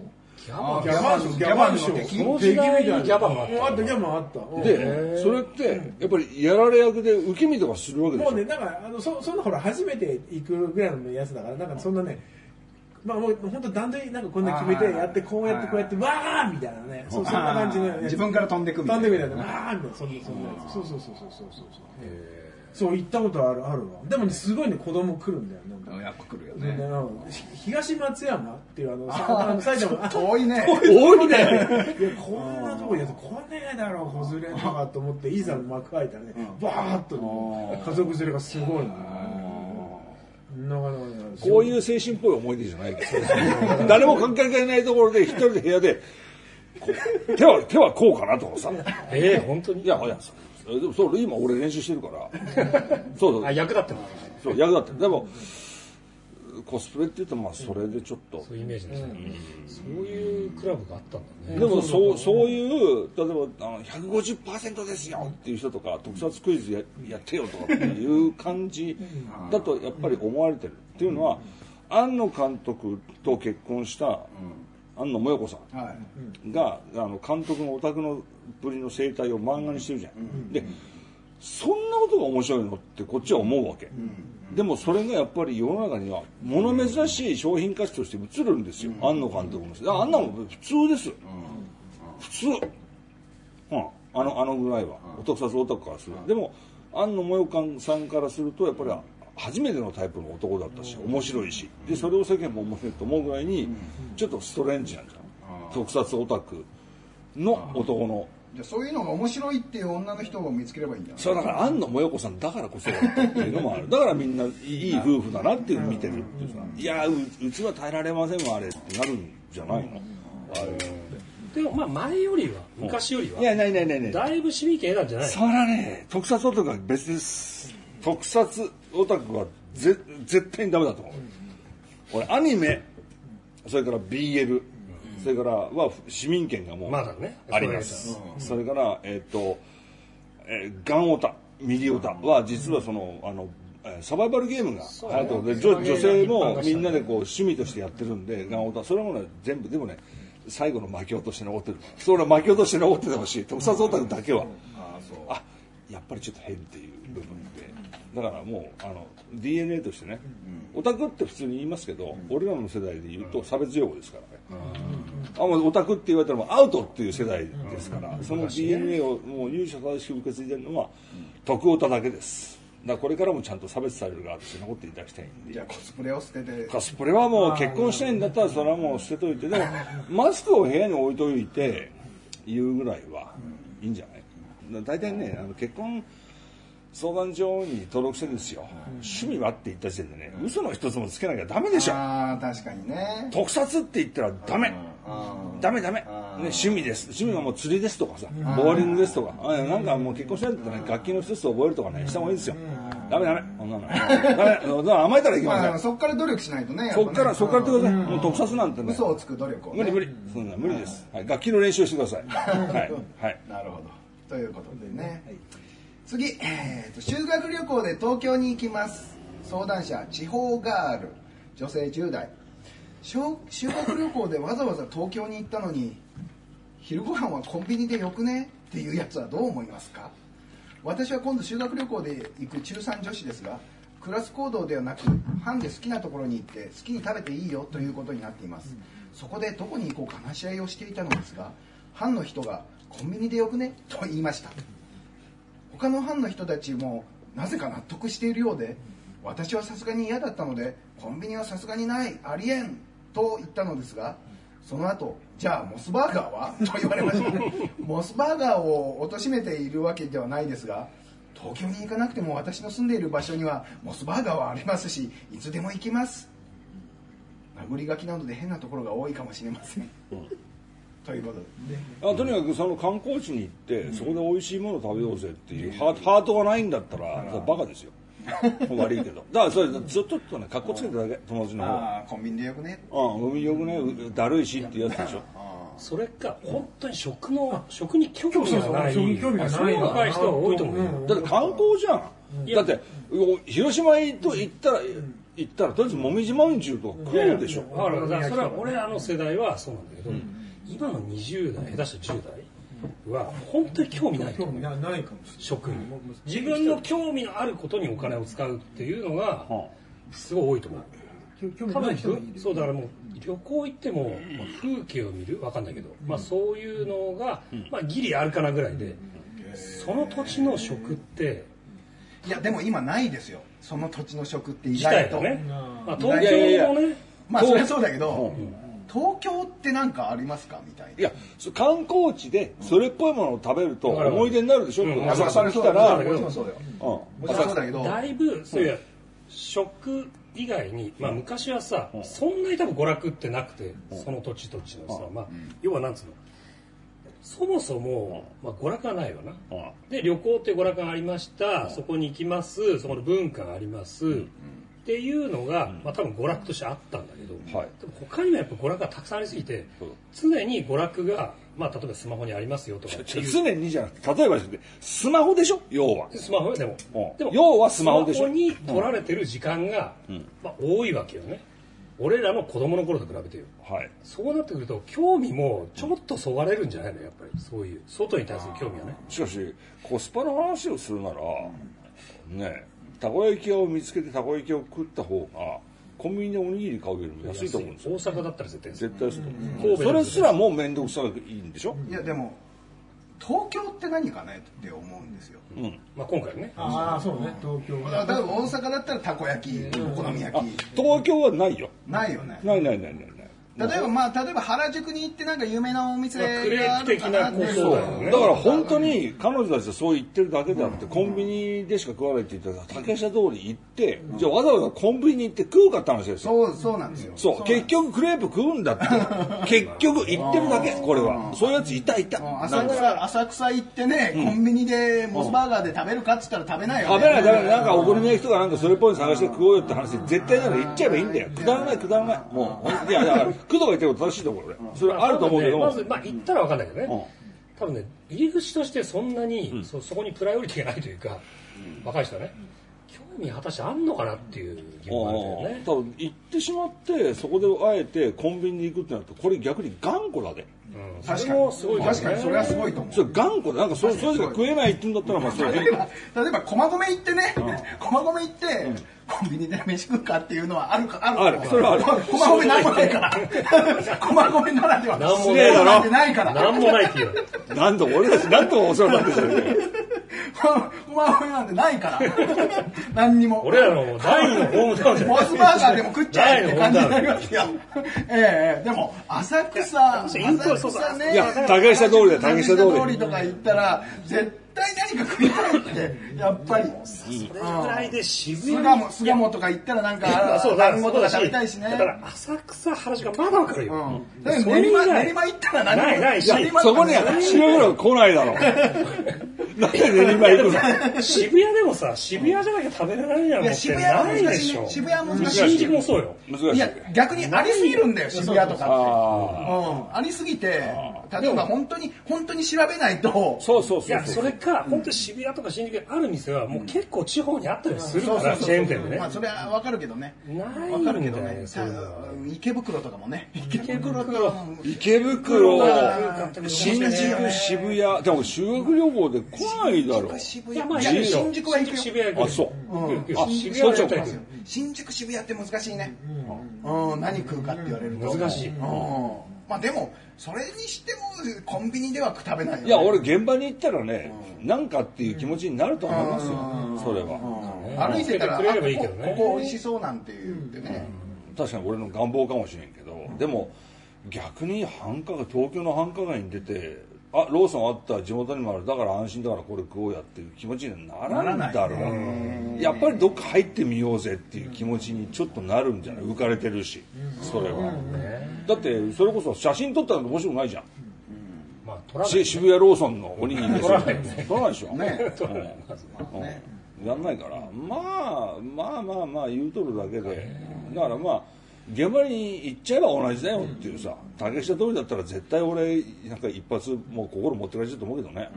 ギャバンギャバンギャバンでしょギャバンの敵その時代にギャバンがあったうんあったギャバンあったうんでそれってやっぱりやられ役で受け身とかするわけでしょもうね、なんか、あの、そ、そんなほら、初めて行くぐらいのやつだから、なんかそんなね。まあ、もう、本当段取り、なんかこんな決めて、やって、こうやって、こうやって、わーみたいなね。そう、そんな感じの。自分から飛んでくみたいな飛んでくみたいな。わーみたいな、そんな、そんなやつ。そうそうそうそうそうそう。そう、行ったことある、あるわ。でもね、すごいね、子供来るんだよ、なんか。やっぱ来るよね。ね東松山っていうあのさあの埼玉。遠いね。多いね。いやこんなとこやつ来ねえだろ子連れとかと思っていざ幕開いたらねバーッとね家族連れがすごいのなかなかね。こういう精神っぽい思い出じゃないけど 誰も関係ないところで一人で部屋で手は手はこうかなとかさ。ええ本当に？いやいやそうでもそう今俺練習してるから。そうそう。あ役立ってるそう役立ってる。でもコスプレって言うとまあそれでちょっと。そういうイメージですね、そういうクラブがあったんだね。でもそうそういう例えばあの150%ですよっていう人とか特撮クイズややってよとかっていう感じだとやっぱり思われてるっていうのは庵野監督と結婚した庵野萌子さんはい。があの監督のオタクのぶりの生態を漫画にしてるじゃん、でそんなことが面白いのってこっちは思うわけ、でもそれがやっぱり世の中には物珍しい商品価値として映るんですよ、庵野監督のあんなもん普通です、普通、うん、あのあのぐらいは。特撮オタクからする、でも庵野萌子さんからするとやっぱり初めてのタイプの男だったし面白いし。でそれを世間も面白いと思うぐらいにちょっとストレンジなんじゃん特撮オタクの男の。じゃあそういうのが面白いっていう女の人を見つければいいんだ。それだから庵野萌子さんだからこそだったっていうのもある。だからみんないい夫婦だなっていうのを見てる。っていうさいやううちは耐えられませんわあれってなるんじゃないの？あれ。でもまあ前よりは昔よりはいやないないないないだいぶ市民権得たんじゃないそれはね特撮オタクは別です。特撮オタクはぜ絶対にダメだと思う、俺アニメそれから BL、それからは市民権がもうまだね。あります、それからえっ、と、えーガンオタミリオタは実はそのあのえーサバイバルゲームが流行ってるので、女女性もみんなでこう趣味としてやってるんでガンオタそれもね全部でもね最後の巻き落として残ってる。それは巻き落として残っててほしい。特撮オタクだけは。あやっぱりちょっと変っていうだからもうあの DNA としてね、オタクって普通に言いますけど、俺らの世代で言うと差別用語ですからね、あもうオタクって言われたらもうアウトっていう世代ですから、その DNA をもう勇者正しく受け継いでるのは徳オタだけです。だからこれからもちゃんと差別される側として残っていただきたいんで。じゃあコスプレを捨てて。コスプレはもう結婚したいんだったらそれはもう捨てといてでも マスクを部屋に置いといて言うぐらいはいいんじゃない？大体ねあの結婚相談所に登録してるんですよ、趣味はって言った時点でね嘘の一つもつけなきゃダメでしょ。ああ確かにね。特撮って言ったらダメ。ダメダメ、ね、趣味です。趣味はもう釣りですとかさボーリングですとか。あなんかもう結婚しないんだったらね楽器の一つ覚えるとかねした方がいいですよ。ダメダメ。そんなのダメ。甘えたらいけません。まあそこから努力しないとねそっからそっからってください。もう特撮なんてね。嘘をつく努力をね。無理無理。そんな無理です、はい、楽器の練習をしてください。はい、はい、なるほど。ということでね、次、えーと修学旅行で東京に行きます。相談者地方ガール。女性10代。修学旅行でわざわざ東京に行ったのに昼ご飯はコンビニでよくね？っていうやつはどう思いますか？私は今度修学旅行で行く中3女子ですがクラス行動ではなく班で好きなところに行って好きに食べていいよということになっています、そこでどこに行こうか話し合いをしていたのですが班の人が「コンビニでよくね?」と言いました。他の班の人たちもなぜか納得しているようで私はさすがに嫌だったのでコンビニはさすがにないありえんと言ったのですがその後じゃあモスバーガーは？と言われました モスバーガーを貶めているわけではないですが東京に行かなくても私の住んでいる場所にはモスバーガーはありますしいつでも行きます。殴り書きなので変なところが多いかもしれません、ということでね。あとにかくその観光地に行って、そこで美味しいものを食べようぜっていうハートハートがないんだったら、それバカですよ。悪いけど。だからそれずっととね格好つけてるだけ友達の方。ああコンビニでよくね。うん海よくねうだるいしっていうやつでしょ。それか本当に食の食に興味がない。そうそう興味がない。そういう若い人が多いと思うよ、うん。だって観光じゃん。だってお広島へと行ったら行ったらとりあえずもみじまんじゅうとか食うでしょ。だからだからそれは俺らの世代はそうなんだけど、今の20代下手したら10代は本当に興味ない。と思う興味なないかもしれない。食に自分の興味のあることにお金を使うっていうのがすごい多いと思う。多興味ない人もい分るそうだからもう旅行行っても、まあ、風景を見るわかんないけど、まあ、そういうのが、まあ、ギリあるかなぐらいでその土地の食っていやでも今ないですよ。その土地の食って意自外と。ね、まあ、東京もねまあそそうだけど、東京って何かありますかみたいな。いや観光地でそれっぽいものを食べると思い出になるでしょ、うん。浅草に来たそうら、もちろんそうだよ。うん。もちろんだけど。だいぶそういう食以外に、まあ、昔はさ、そんなに多分娯楽ってなくて、その土地土地のさ、まあ、要はなんつうの？そもそも、まあ、娯楽がないわな、で旅行って娯楽がありました、そこに行きます。そこの文化があります、っていうのが、まあ、多分娯楽としてあったんだけど、はい。でも他にもやっぱ娯楽がたくさんありすぎて、常に娯楽が、まあ、例えばスマホにありますよとか常にじゃなくて例えばスマホでしょ？要は。スマホよでもうん。でも要はスマホでしょ？スマホに取られてる時間が、まあ、多いわけよね。俺らの子供の頃と比べてよ。はい。そうなってくると興味もちょっとそがれるんじゃないの？やっぱりそういう外に対する興味はね。しかしコスパの話をするならねたこ焼き屋を見つけてたこ焼きを食った方がコンビニでおにぎり買うよりも安いと思うんですよ。大阪だったら絶対絶対そうだと思う。それすらもう面倒くさいいんでしょ？いやでも東京って何かねって思うんですよ。うん。まあ、今回ね。ああそうね。東京だから大阪だったらたこ焼きお好み焼き。東京はないよ。ないよね。ないないないないない例えばまあ例えば原宿に行ってなんか有名なお店まあクレがあープ的るかなってなことだよね。だから本当に彼女たちはそう言ってるだけであって、コンビニでしか食わないって言ったら竹下通り行って、じゃあわざわざコンビニ行って食うかって話ですよ。そうそうなんですよ。そう結局クレープ食うんだって。結局言ってるだけこれは。そういうやついたいた。うん。浅草浅草行ってね、コンビニでモスバーガーで食べるかっつったら食べないよ、ね、食べない食べない。なんかお好み焼きとかなんかそれっぽいの探して食おうよって話絶対なら言っちゃえばいいんだよ。くだらないくだらない。もういやだから工藤が言ってること正しいと思う俺。それあると思うけど。も、まず、まあ、行ったら分かんないけどね、うん。多分ね入り口としてそんなに、そそこにプライオリティがないというか、若い人はね興味果たしてあんのかなっていう疑問があるんだよね。多分行ってしまってそこであえてコンビニに行くってなるとこれ逆に頑固だでうん。確かそれもすごいに。からね確かにそれはすごいと思う。それ頑固でなんかそそれしか食えないって言うんだったらまあそれ例えば例えば駒込行ってね、駒込行って、コンビニで飯食うかっていうのはあるかあるある。それはある。駒込なんもないから。駒込ならではなんも失礼だろなんてないから。なんもないっていうなんと俺たちなんとお世話になってる 駒込なんてないから。何にも。俺らの第二のホームタウンじゃないモスバーガーでも食っちゃえって感じになりますよ。ええでも浅草、浅草ね、いや竹下通りだよ竹下通り。竹下通りとか行ったら絶対何か食いたいってやっぱり。それぐらいで渋谷巣鴨巣鴨とか行ったらなんかそうだ団子とか食べたいしね。だから浅草原宿がまだわかるよ、うん。だ練馬練馬行ったら何もないないし。練馬そこには白黒来ないだろ なんで練馬行くの？渋谷でもさ渋谷じゃなきゃ食べれないや渋谷はないでしょ。渋谷は難しい。新宿もそうよ。難しい。いや逆にありすぎるんだよ渋谷とかって。あうん、ありすぎて例えば本当に本当に調べないと。あそうそういやそう。そそうれか本当に渋谷とか新宿にある店はもう結構地方にあったりするからチェーン店でね。まあそれはわかるけどね。ないわかるけどね。池袋とかもね。池袋。とかも池袋新宿渋谷でも修学旅行で来ないだろ渋いやまあ新宿は行くよ。渋谷あそう。あく渋谷は新宿渋谷って難しいね。うん。何食うかって言われると。難しい。うんまあでもそれにしてもコンビニでは食べないよね。いや俺現場に行ったらねなんかっていう気持ちになると思いますよ。それは。うん。歩いてたらくれればいいけどね。あここここ美味しそうなんて言ってね。確かに俺の願望かもしれんけどでも逆に繁華街東京の繁華街に出てあローソンあった地元にもある。だから安心だからこれ食おうやっていう気持ちにはならんだろう。やっぱりどっか入ってみようぜっていう気持ちにちょっとなるんじゃない？浮かれてるしそれは。だってそれこそ写真撮ったら面白くないじゃん。まあ取らないし渋谷ローソンのおにぎりです撮らないよね。撮らないでしょ？ね。うん。やんないから。まあまあまあまあ言うとるだけで。だからまあ現場に行っちゃえば同じだよっていうさ竹下通りだったら絶対俺なんか一発もう心持ってかれちゃうと思うけどね。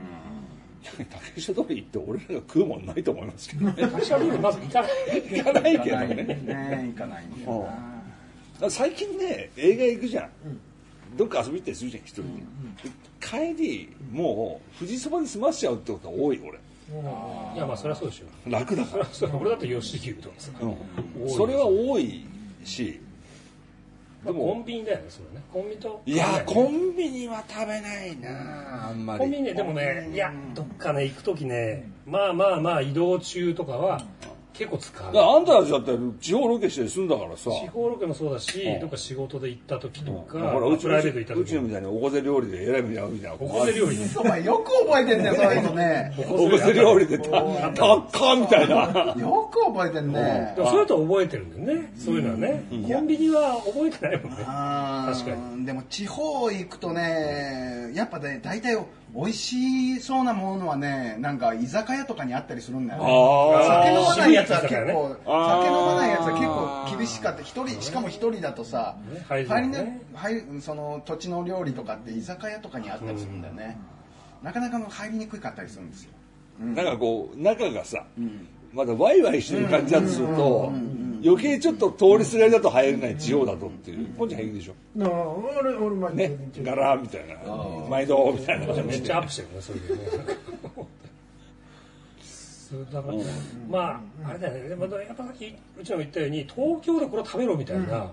竹下通り行って俺らが食うもんないと思いますけどね。会社通りまず行かない行かないけどねね。行かないんだよな最近ね映画行くじゃん、どっか遊び行ったりするじゃん一人で、帰りもう富士そばで済ましちゃうってことが多い俺。いやまあそりゃそうでしょ楽だから、俺だって吉牛とかさうん。それは多いしでもコンビニだよねそれね。コンビニといやココンビニは食べないなあんまり。ンビニねでもねいやどっかね行く時ねまあまあまあ移動中とかは結構使う。だからあんたたちだって地方ロケして済んだからさ。地方ロケもそうだしうん。どっか仕事で行った時とかほらうちプライベート行ったうちの時みたいにおこぜ料理でえらい目に遭うみたいな。ここで料理。ねお前よく覚えてんねそういうのね。おこぜ料理でたたっかみたいな。よく覚えてんね。でもそういうと覚えてるんだよね。そういうのはね。コンビニは覚えてないもんね。確かに。でも地方行くとねやっぱね大体美味しそうなものはねなんか居酒屋とかにあったりするんだよね。あ酒飲まないやつは結渋い居酒屋構、酒飲まないやつは結構厳しかった。一人しかも一人だとさ入りねね。入りその土地の料理とかって居酒屋とかにあったりするんだよね、なかなか入りにくかったりするんですよ。なんかこう中がさ、まだワイワイしてる感じだとすると、余計ちょっと通りすがりだと入れない地方だとっていう、こんちゃん平気でしょ。なあ俺俺毎日ねガラーみたいな。毎度みたいな。感じでめっちゃアップしてるねそれでね。そう。だから、まああれだよね。でもやっぱさっきうちらも言ったように東京でこれ食べろみたいなものがい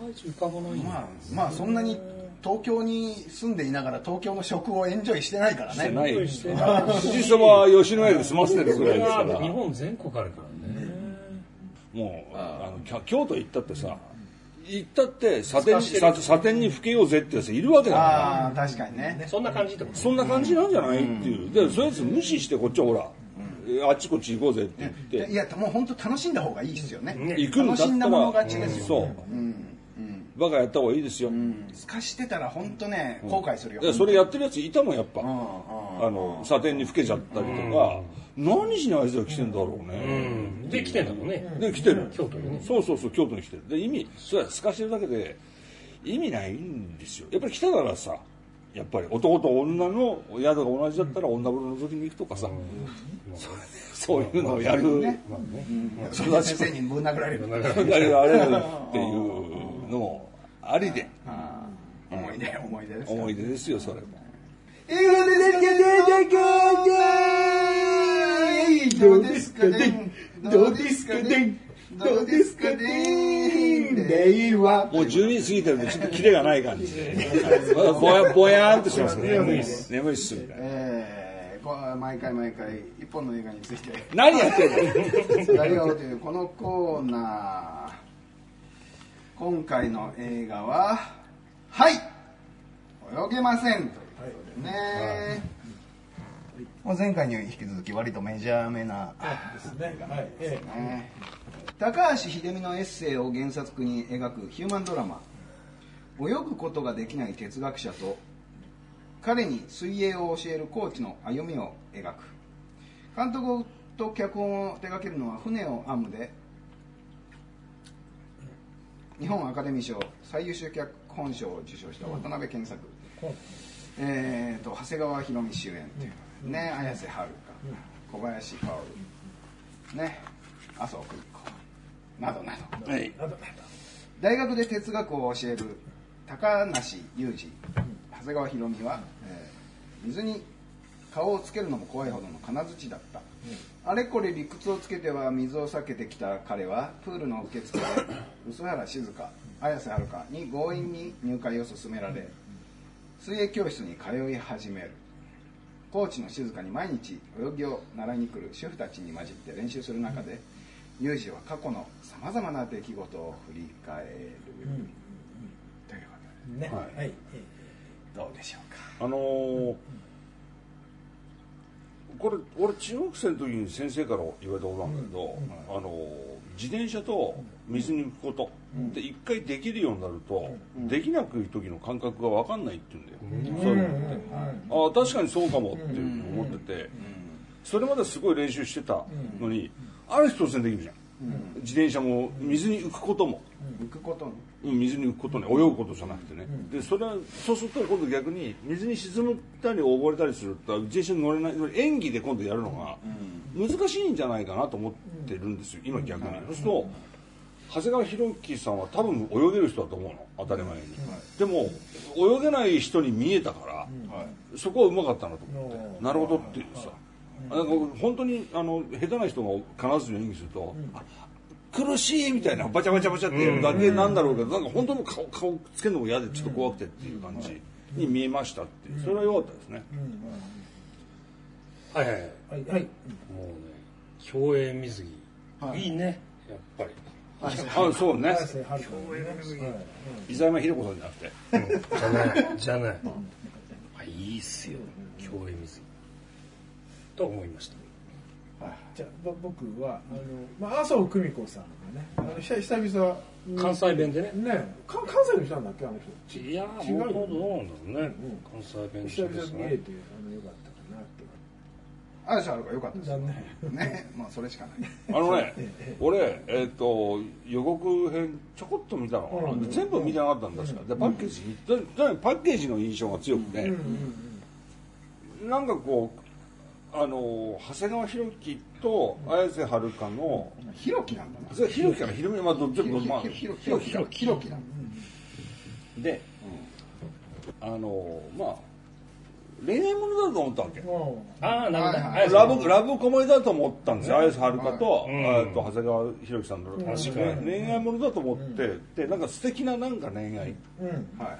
まいち浮かばないん。だよまあまあそん。なに東京に住ん。でいながら東京の食をエンジョイしてないからねしてないしてない富士そばは吉野家で済ませてるぐらいですか日本全国あるからねもうあの京都行ったってさ行ったってサテンさサテンにふけようぜってやついるわけだから。ああ確かにね。そんな感じってことそんな感じなんじゃないっていう。でそういうやつ無視してこっちはほら、あっちこっち行こうぜって言って。いやもう本当楽しんだ方がいいですよね。行くんだった楽しんだものら勝ちですよ、そう、バカやった方がいいですよ、すかしてたら本当ね後悔するよ、でそれやってるやついたもんやっぱ、うん。うん。あのサテンにふけちゃったりとか、何しにあいつら来てんだろううね、ん。で来てんだろうね。で来てる。京都にね。そうそうそう京都に来てる。で意味それは透かしてるだけで意味ないんですよ。やっぱり来たならさやっぱり。男と女の宿が同じだったら女風呂覗きに行くとかさ、そういうのをやる、ね。それで先生にぶん殴られる。やる。あれるっていうのもありで。思い出思い出ですよ思い出ですよそれも。どうですかね？どうですかね？どうですかね？令和もう12過ぎてるんでちょっとキレがない感じ。で ぼやぼやーんとしてますね。眠いっす。眠いっす。みたいなえ毎回毎回一本の映画について。何やってんの？語り合おうというこのコーナー。今回の映画は「はい泳げません」ということでね、もう前回に引き続き割とメジャーめなですね。はい。えね高橋秀美のエッセイを原作に描くヒューマンドラマ。泳ぐことができない哲学者と彼に水泳を教えるコーチの歩みを描く。監督と脚本を手掛けるのは船を編むで日本アカデミー賞最優秀脚本賞を受賞した渡辺健作、えー、と長谷川博美主演というね綾瀬はるか小林薫ね麻生久美子などなど。はい。大学で哲学を教える高梨裕二長谷川博美は、えー水に顔をつけるのも怖いほどの金槌だった、あれこれ理屈をつけては水を避けてきた彼はプールの受付で 臼原静香綾瀬はるかに強引に入会を勧められ水泳教室に通い始めるコーチの静香に毎日泳ぎを習いに来る主婦たちに混じって練習する中でユージは過去のさまざまな出来事を振り返る、ということでねはい。えどうでしょうか。あのーこれ俺中学生の時に先生から言われたことなんだけど、あのー自転車と水に浮くこと、で一回できるようになると、できなくい時の感覚が分かんないって言うんだよ、そういうのって、ああ確かにそうかもっていうふうに思ってて、それまですごい練習してたのに、ある日突然できるじゃん。自転車も水に浮くことも、行くことね。うん水に浮くことね。泳ぐことじゃなくてね、でそれはそうすると今度逆に水に沈むたり溺れたりすると自転車に乗れない演技で今度やるのが難しいんじゃないかなと思ってるんですよ。今逆に、そうすると長谷川博己さんは多分泳げる人だと思うの。当たり前に、でも泳げない人に見えたから、そこはうまかったなと思って、なるほどっていうさ、なんか本当にあの下手な人が必ず演技すると、あ苦しいみたいなバチャバチャバチャってやるだけなんだろうけど、なんか本当の顔顔つけるのも嫌でちょっと怖くてっていう感じに見えましたっていう。それは良かったですね、はいはいはい。はい。はい。もうね競泳水着、はい。い、いねやっぱりあそうね。伊沢山秀子さんじゃなくて。じゃないじゃない。あいいっすよ。競泳水。着と思いました。じゃあぼ僕はあの、まあ、麻生久美子さんがねあの久久々に。関西弁でね。ね。か関西の人なんだっけあの人。いや違うどうなんだろうね、ん。関西弁で。すね々見えてあのよかった嵐あるからよかったです残念。ね。まあそれしかない。あのね 俺えっ、と予告編ちょこっと見たのかな、うん。全部見てなかったんですからでパッケージ、ととにかくパッケージの印象が強くて、なんかこうあの長谷川博己と綾瀬はるかのひろきなんだな。それひろきかなひろみまあど全部まあひろきひろきひろきひろきなんだで、あのまあ恋愛ものだと思ったわけ。うん。ああなるほど、はいはい。ラブラブコメディだと思ったんですよ。綾瀬はるかと,、うんあと長谷川博己さんの。確かに。恋愛ものだと思って、でなんか素敵ななんか恋愛。うん。は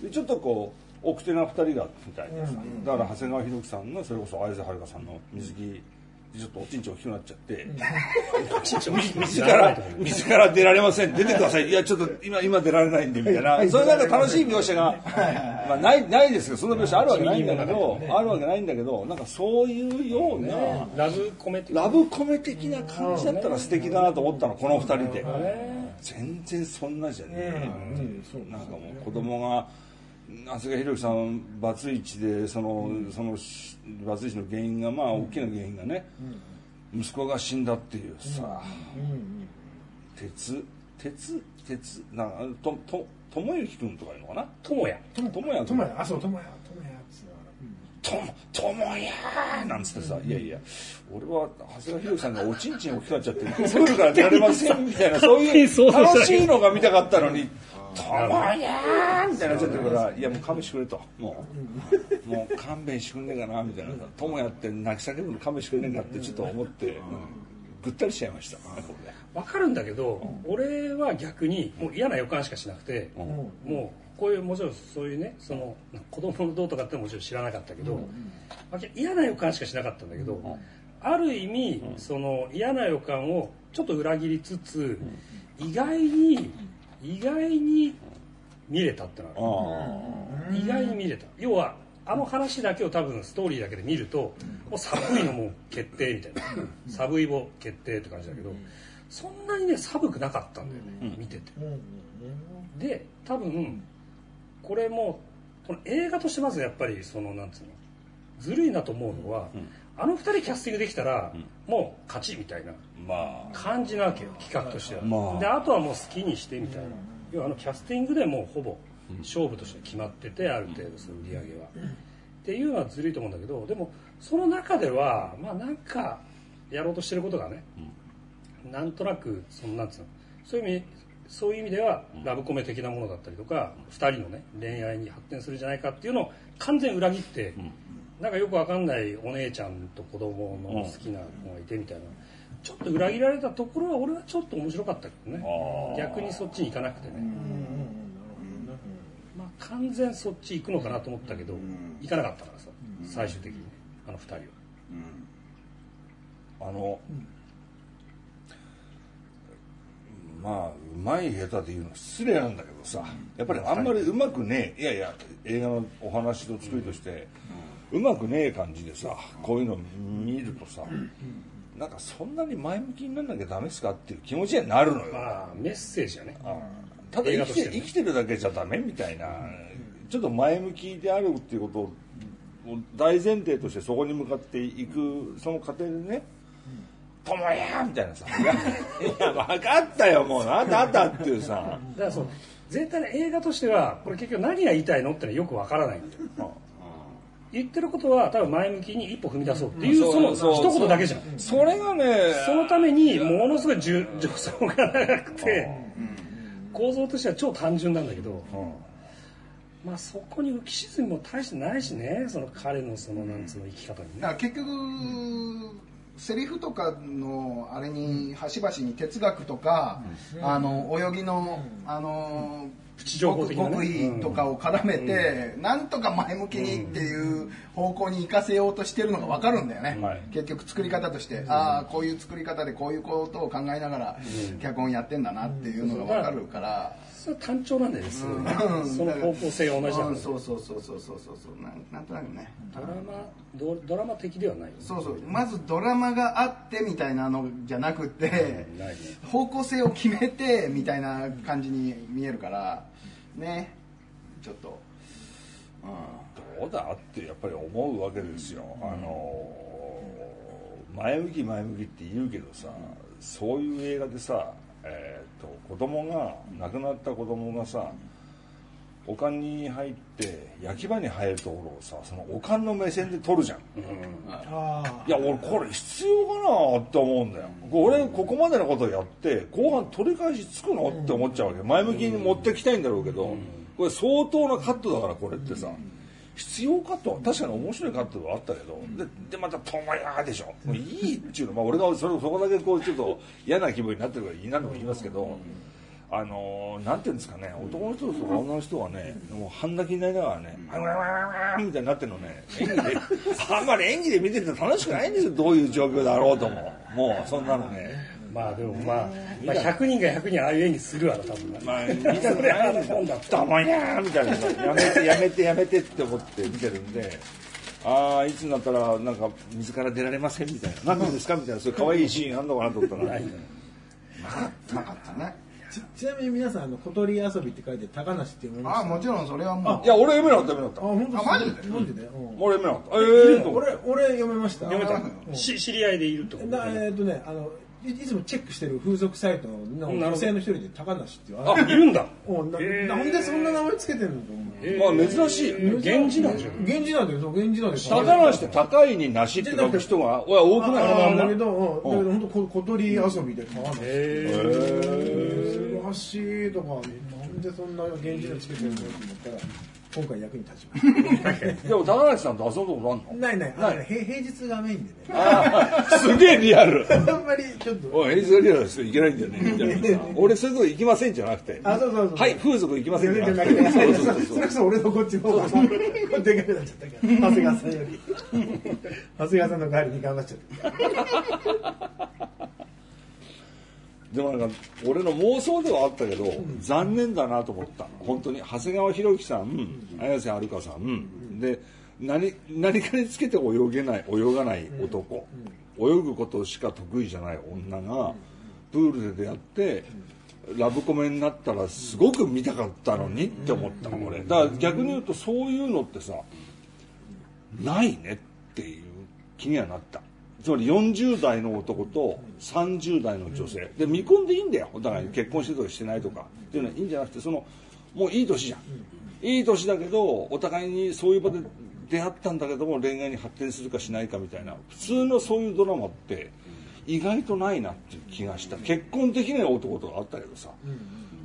い。でちょっとこう奥手な二人がみたいでさ、だから長谷川博己さんがそれこそ綾瀬はるかさんの水着でちょっとおちんちん大きくなっちゃって、水から水から出られません。出てください。いやちょっと今今出られないんでみたいな。そういうなんか楽しい描写が、まあ、ないないですけどそんな描写あるわけないんだけど、あるわけないんだけどなんかそういうような、ねラブコメ的な。ラブコメ的な感じだったら素敵だなと思ったのこの二人で、ね。全然そんなじゃねえなんかもう子供が長谷川博己さんバツイチでその,、そのバツイチの原因がまあ大きな原因がね、息子が死んだっていうさ、鉄？鉄？鉄？なとと友之君とかいうのかな？友也。友也。君友也。あそう友也。友也っつうのと友也なんつってさ、いやいや、俺は長谷川博己さんがおちんちん大きくなっちゃって、プールから出られませんみたいな、そういう楽しいのが見たかったのに、友也みたいになっちゃってるから、いやもう勘弁してくれと、もう、もう勘弁してくんねえかなみたいな。さ、友也って泣き叫ぶの勘弁してくれねえかってちょっと思って、うん。ぐったりしちゃいました。わかるんだけど、俺は逆にもう嫌な予感しかしなくて、もうこういうもちろんそういうねその子供のどうとかってもちろん知らなかったけど、嫌な予感しかしなかったんだけど、ある意味、その嫌な予感をちょっと裏切りつつ、意外に意外に見れたってのは意外に見れた。要はあの話だけを多分ストーリーだけで見ると、もう寒いのもう決定みたいな。寒い棒決定って感じだけど、そんなにね寒くなかったんだよね、見てて。で多分これもこの映画としてまずやっぱりそのなんつうのずるいなと思うのは、あの二人キャスティングできたら、もう勝ちみたいなまあ、感じなわけよ企画としては、まあ。であとはもう好きにしてみたいな、要はあのキャスティングでもうほぼ勝負として決まっててある程度その売り上げは、っていうのはずるいと思うんだけどでもその中ではまあなんかやろうとしてることがね、なんとなくそのなんつうのそういう意味そういう意味ではラブコメ的なものだったりとか、二人のね恋愛に発展するんじゃないかっていうのを完全裏切って、なんかよくわかんないお姉ちゃんと子供の好きな子がいてみたいな、ちょっと裏切られたところは俺はちょっと面白かったけどね。逆にそっちに行かなくてね、まあ完全そっち行くのかなと思ったけど、行かなかったからさ、最終的にねあの二人は。あの、まあうまい下手で言うの失礼なんだけどさやっぱりあんまりうまくねえ。いやいや映画のお話の作りとして、うまくねえ感じでさこういうの見るとさ、なんかそんなに前向きになんなきゃダメですかっていう気持ちになるのよ、まあメッセージやね。ただ生きて生きてるだけじゃダメみたいな、ちょっと前向きであるっていうことを大前提としてそこに向かっていくその過程でね、友やみたいなさ「いやいや分かったよもう。あったあった」っていうさ。だからそう全体の映画としてはこれ結局何が言いたいのってのはよくわからないんだよ言ってることは多分前向きに一歩踏み出そうっていうその一言だけじゃん。それがねそのためにものすごい助助走が長くて構造としては超単純なんだけどまあそこに浮き沈みも大してないしねその彼のそのなんつうの生き方にね。だから結局セリフとかのあれに端々に哲学とか、あの泳ぎのあのプチ情報的なね。極意とかを絡めて、なんとか前向きにっていう方向に行かせようとしてるのが分かるんだよね、はい。結局作り方として、ああこういう作り方でこういうことを考えながら脚本やってんだなっていうのが分かるから。それは単調なんだよねすごい。ねうん。その方向性が同じだから。うんそうそうそうそうそうそうそう。なんなんとなくね。ドラマドドラマ的ではないよね。そうそう。まずドラマがあってみたいなのじゃなくてね。方向性を決めてみたいな感じに見えるからね。ちょっと、うどうだってやっぱり思うわけですよ、あの前向き前向きって言うけどさそういう映画でさ、えー、と子供が亡くなった子供がさおかんに入って焼き場に入るところをさそのおかんの目線で撮るじゃん、あいや俺これ必要かなって思うんだよ。俺ここまでのことやって後半取り返しつくの？って思っちゃうわけ。前向きに持ってきたいんだろうけどこれ相当なカットだからこれってさ必要かと確かに面白いカットはあったけどででまた「ともや」でしょ。もういいっていうの。まあ俺がそれそこだけこうちょっと嫌な気分になってるからいいなとも言いますけどあのなんていうんですかね。男の人とか女の人はねもう半泣きになりながらね「あわわわみたいになってるのね。演技で あんまり演技で見てて楽しくないんですよ。どういう状況だろうとも。もうそんなのね。まあでもまあ、まあ、100人が100人ああいう演技するわな多分なまあ見たくないんだたまやーみたいなやめてやめてやめてって思って見てるんでああいつになったらなんか水から出られませんみたいな。何でですかみたいな。そういう可愛いシーンあんのかなと思ったら。なかったね。ちちなみに皆さんあの小鳥遊びって書いて高梨って読めましたああもちろんそれはもう。いや俺読めなかった読めなあかっ本当あマジで？マジで、うん。た俺読めなかった。ええー、俺俺読めました。読めた。うん。し知り合いでいるってこと？なえっ、とねあのいいつもチェックしてる風俗サイトの女性の一人で高梨っていうあいるんだ。おななんでそんな名前つけてんのと思う。えー。まあ珍しい源氏なんじゃん。源氏なんだよ源氏なんだよ。高梨って高いに梨って書く人が多くないだけのど、うん、だけど本当こ小鳥遊びで高梨へ珍しいとかなんでそんな源氏のつけてるのと思ったら今回役に立ちまし でも高梨さんと遊んだことあんの？たない。ない。あのね平平日がメインでね。ああすげえリアル。あんまりちょっと。おい、エリザリアルですよいけないんだよね。みたいなさ俺、そういうとこ行きませんじゃなくて。あそうそうそう。はい、風俗行きませんじゃ。なくてそうそうそう。それこそ俺のこっちの方がでかくなっちゃったから長谷川さんより長谷川さんの代わりに頑張っちゃったでもなんか、俺の妄想ではあったけど、残念だなと思った。本当に。長谷川博己さん、綾瀬はるかさん、で、何、何かにつけて泳げない、泳がない男。泳ぐことしか得意じゃない女が、プールで出会って、ラブコメになったらすごく見たかったのにって思ったの俺。だから逆に言うとそういうのってさないねっていう気にはなったつまり40代の男と30代の女性。で見込んでいいんだよ。お互いに結婚してるとかしてないとか。っていうのはいいんじゃなくてそのもういい年じゃん。いい年だけどお互いにそういう場で出会ったんだけども恋愛に発展するかしないかみたいな。普通のそういうドラマって意外とないなっていう気がした。結婚できない男とかあったけどさ。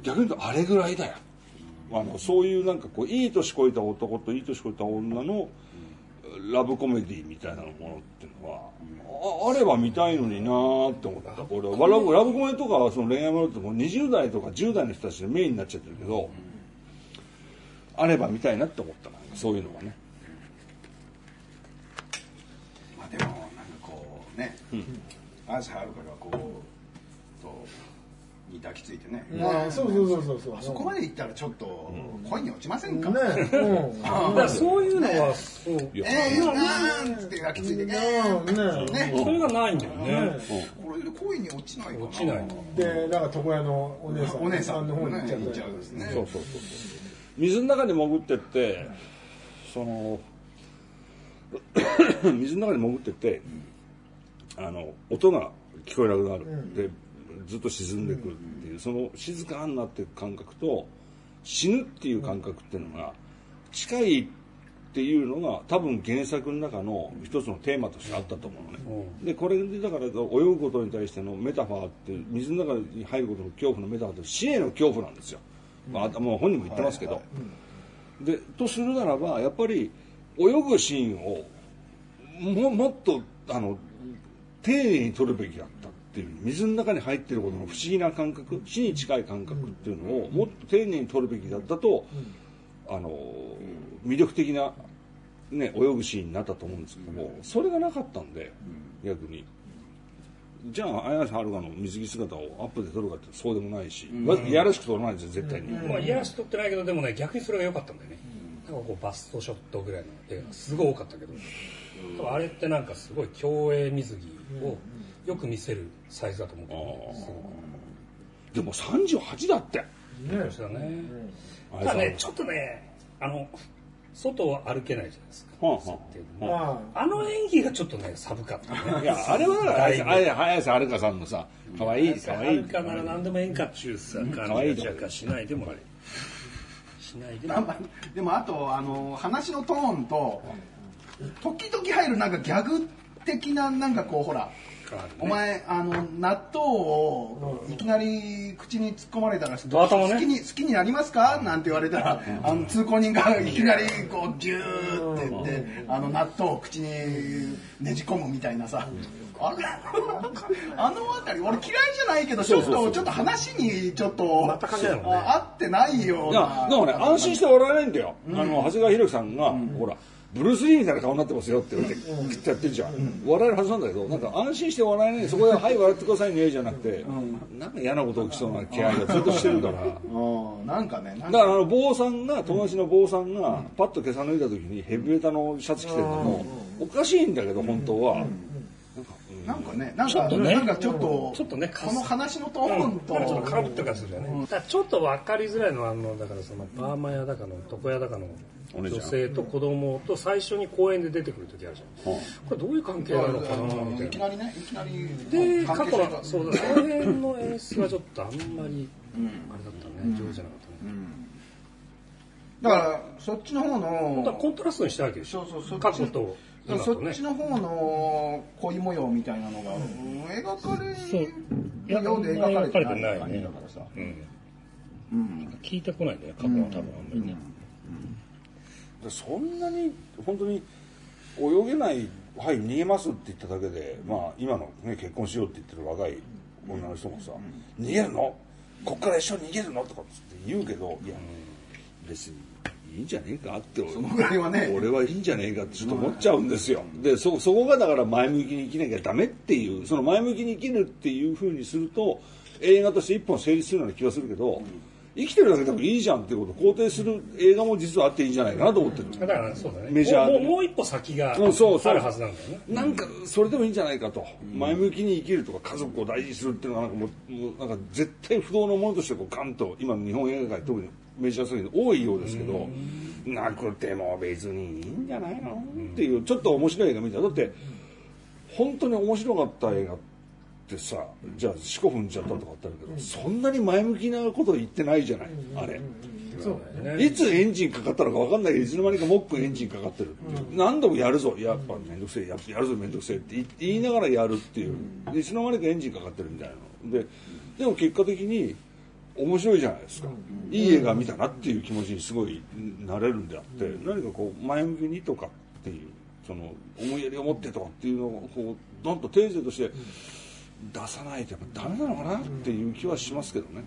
逆に言うとあれぐらいだよ。あのそういうなんかこういい年こいた男といい年こいた女のラブコメディみたいなものっていうのはああれば見たいのになーって思った。俺はラブラブコメとかその恋愛ものってもう20代とか10代の人たちでメインになっちゃってるけどあれば見たいなって思ったな。そういうのがね。まあでもなんかこうね、綾瀬はるかがこうとに抱きついてね、ああそうそうそうそうそう。あそこまで行ったらちょっと恋に落ちませんか、ね。うん。だからそういうのはそう。えー、なんつって抱きついてね。ね。ねそれがないんだよね。これで恋に落ちないかな。落ちない。でなんか床屋のお姉さんお姉さんの方に行っちゃうんですねそうそうそうそう。水の中に潜ってってその 水の中に潜ってってあの音が聞こえなくなる、でずっと沈んでいくっていう、その静かになっていく感覚と死ぬっていう感覚っていうのが近いっていうのが多分原作の中の一つのテーマとしてあったと思うのね、でこれでだから泳ぐことに対してのメタファーって水の中に入ることの恐怖のメタファーって死への恐怖なんですよ、まあ、もう本人も言ってますけど、でとするならばやっぱり泳ぐシーンをももっとあの丁寧に撮るべきだっていう水の中に入ってることの不思議な感覚死に近い感覚っていうのをもっと丁寧に撮るべきだったと、あの魅力的な、ね、泳ぐシーンになったと思うんですけどもそれがなかったんで逆に。じゃあ綾瀬はるかの水着姿をアップで撮るかってそうでもないし、まずいやらしく撮らないですよ絶対に、まあ、いやらし撮ってないけどでもね逆にそれが良かったんだよね、なんかこうバストショットぐらいの絵がすごい多かったけど、多分あれってなんかすごい競泳水着をよく見せるサイズだと思うけどねすごでも38だって。くそうしたね、あただねちょっとねあの外を歩けないじゃないですか、はあはあ。の演技がちょっとね寒かったね。いや、あれは、だいぶ綾綾瀬はるかさんのさ、可愛い可愛い。はるかなら何でもええんかっちゅうさ感可愛いじがしないでもないしないでもでもあとあの話のトーンと時々入るなんかギャグ的ななんかこうほらお前あの納豆をいきなり口に突っ込まれたら好きに好きになりますか？なんて言われたらあの通行人がいきなりこうギューって言ってあの納豆を口にねじ込むみたいなさ。あれ？あの辺り俺嫌いじゃないけどちょっとちょっと話にちょっと合ってないような。でもね、安心して笑えないんだよ。あの、長谷川博己さんが、ほら、ブルース・リーみたいな顔になってますよって言われて、グッてやってるじゃん。笑えるはずなんだけど、なんか安心して笑えない、そこで、はい、笑ってくださいね、じゃなくて、なんか嫌なこと起きそうな気合がずっとしてるから。うんなんかねだからあの坊さんが友達の坊さんがパッと今朝脱いだ時にヘビメタのシャツ着てるのもおかしいんだけど本当はなんかねなんかちょっとね。なんかちょっとちょっとねこの話のトーンと。ちょっと空振ってる感じするよね、だからちょっと分かりづらいのはあのだからそのパーマ屋だかの床屋だかの女性と子供と最初に公園で出てくる時あるじゃん、これどういう関係なのかなみたいな。いきなりねいきなりで過去のそうだその辺の演出はちょっとあんまりあれだったね、上手じゃなかったね、だからそっちの方のコントラストにしたわけでしょ。そうそう過去と今そっちの方の恋模様みたいなのが、うん描かれる。よう。で描かれてない感じだからさ、うん聞いてこないんだよね過去は多分あんまりね、でそん。なに本当に泳げない「はい逃げます」って言っただけで、まあ、今の、ね、結婚しようって言ってる若い女の人もさ「逃げるのこっから一緒に逃げるの?」とかって言うけどいや別にいいんじゃねえかって俺そのぐらいはね。俺はいいんじゃねえかってちょっと思っちゃうんですよ。でそそこがだから前向きに生きなきゃダメっていうその前向きに生きるっていうふうにすると映画として一本成立するような気がするけど、生きてるだけでもいいじゃんっていうことを肯定する映画も実はあっていいんじゃないかなと思ってる、だからそうだね。メジャーで。もうもう一歩先がうんそうそう。あるはずなんだよね。なんかそれでもいいんじゃないかと、前向きに生きるとか家族を大事にするっていうのがなんかもうもうなんか絶対不動のものとしてこうガンと今の日本映画界特にメジャーすぎて多いようですけど、なくても別にいいんじゃないの？っていうちょっと面白い映画見ただって本当に面白かった映画ってさじゃあ四股踏んじゃったとかってあるけど、そんなに前向きなこと言ってないじゃない、あれ。そうねいつエンジンかかったのか分かん。ないけどいつの間にかもっくん。エンジンかかってるっていう、何度もやるぞやっぱ面倒くせえややるぞ面倒くせえって言言いながらやるっていうでいつの間にかエンジンかかってるみたいなのででも結果的に面白いじゃないですか、いい映画見たなっていう気持ちにすごいなれるんであって、何かこう前向きにとかっていうその思いやりを持ってとかっていうのをこうどんとテーゼとして出さないとやっぱダメなのかなっていう気はしますけどね。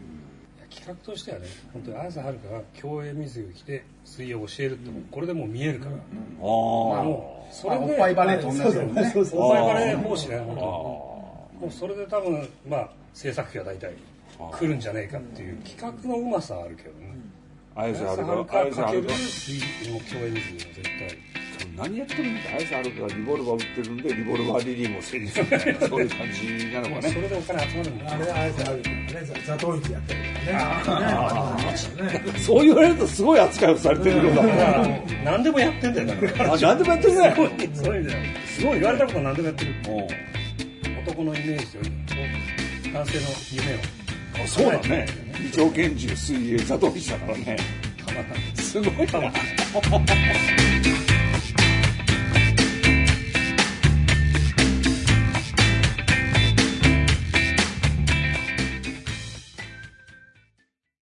企画としてはね本当に綾瀬はるかが競泳水着着て水泳を教えるってもうこれでもう見えるから、ああもうそれであおっぱいバレーと同じだよね。おっぱいバレー方式ね本当もうそれで多分まあ制作費は大体来るんじゃねえかっていう企画のうまさはあるけどね。綾瀬はる綾瀬はるか綾瀬はるか？水もう競泳水着は絶対。何やってるんだ？綾瀬はるかがリボルバー売ってるんでリボルバーリリーも成立みたいなそういう感じなのかねそれでお金集まるんだ。あれあえてあるからねザ・ザトウイチやったりとかねねそう言われるとすごい扱いをされてるようだだからから何でもやってんだよだからあ何でもやってるねすすごい言われたこと何でもやってるうん男のイメージより男性の夢をあそうだね。二丁拳銃水泳座取りしたからね。すごいな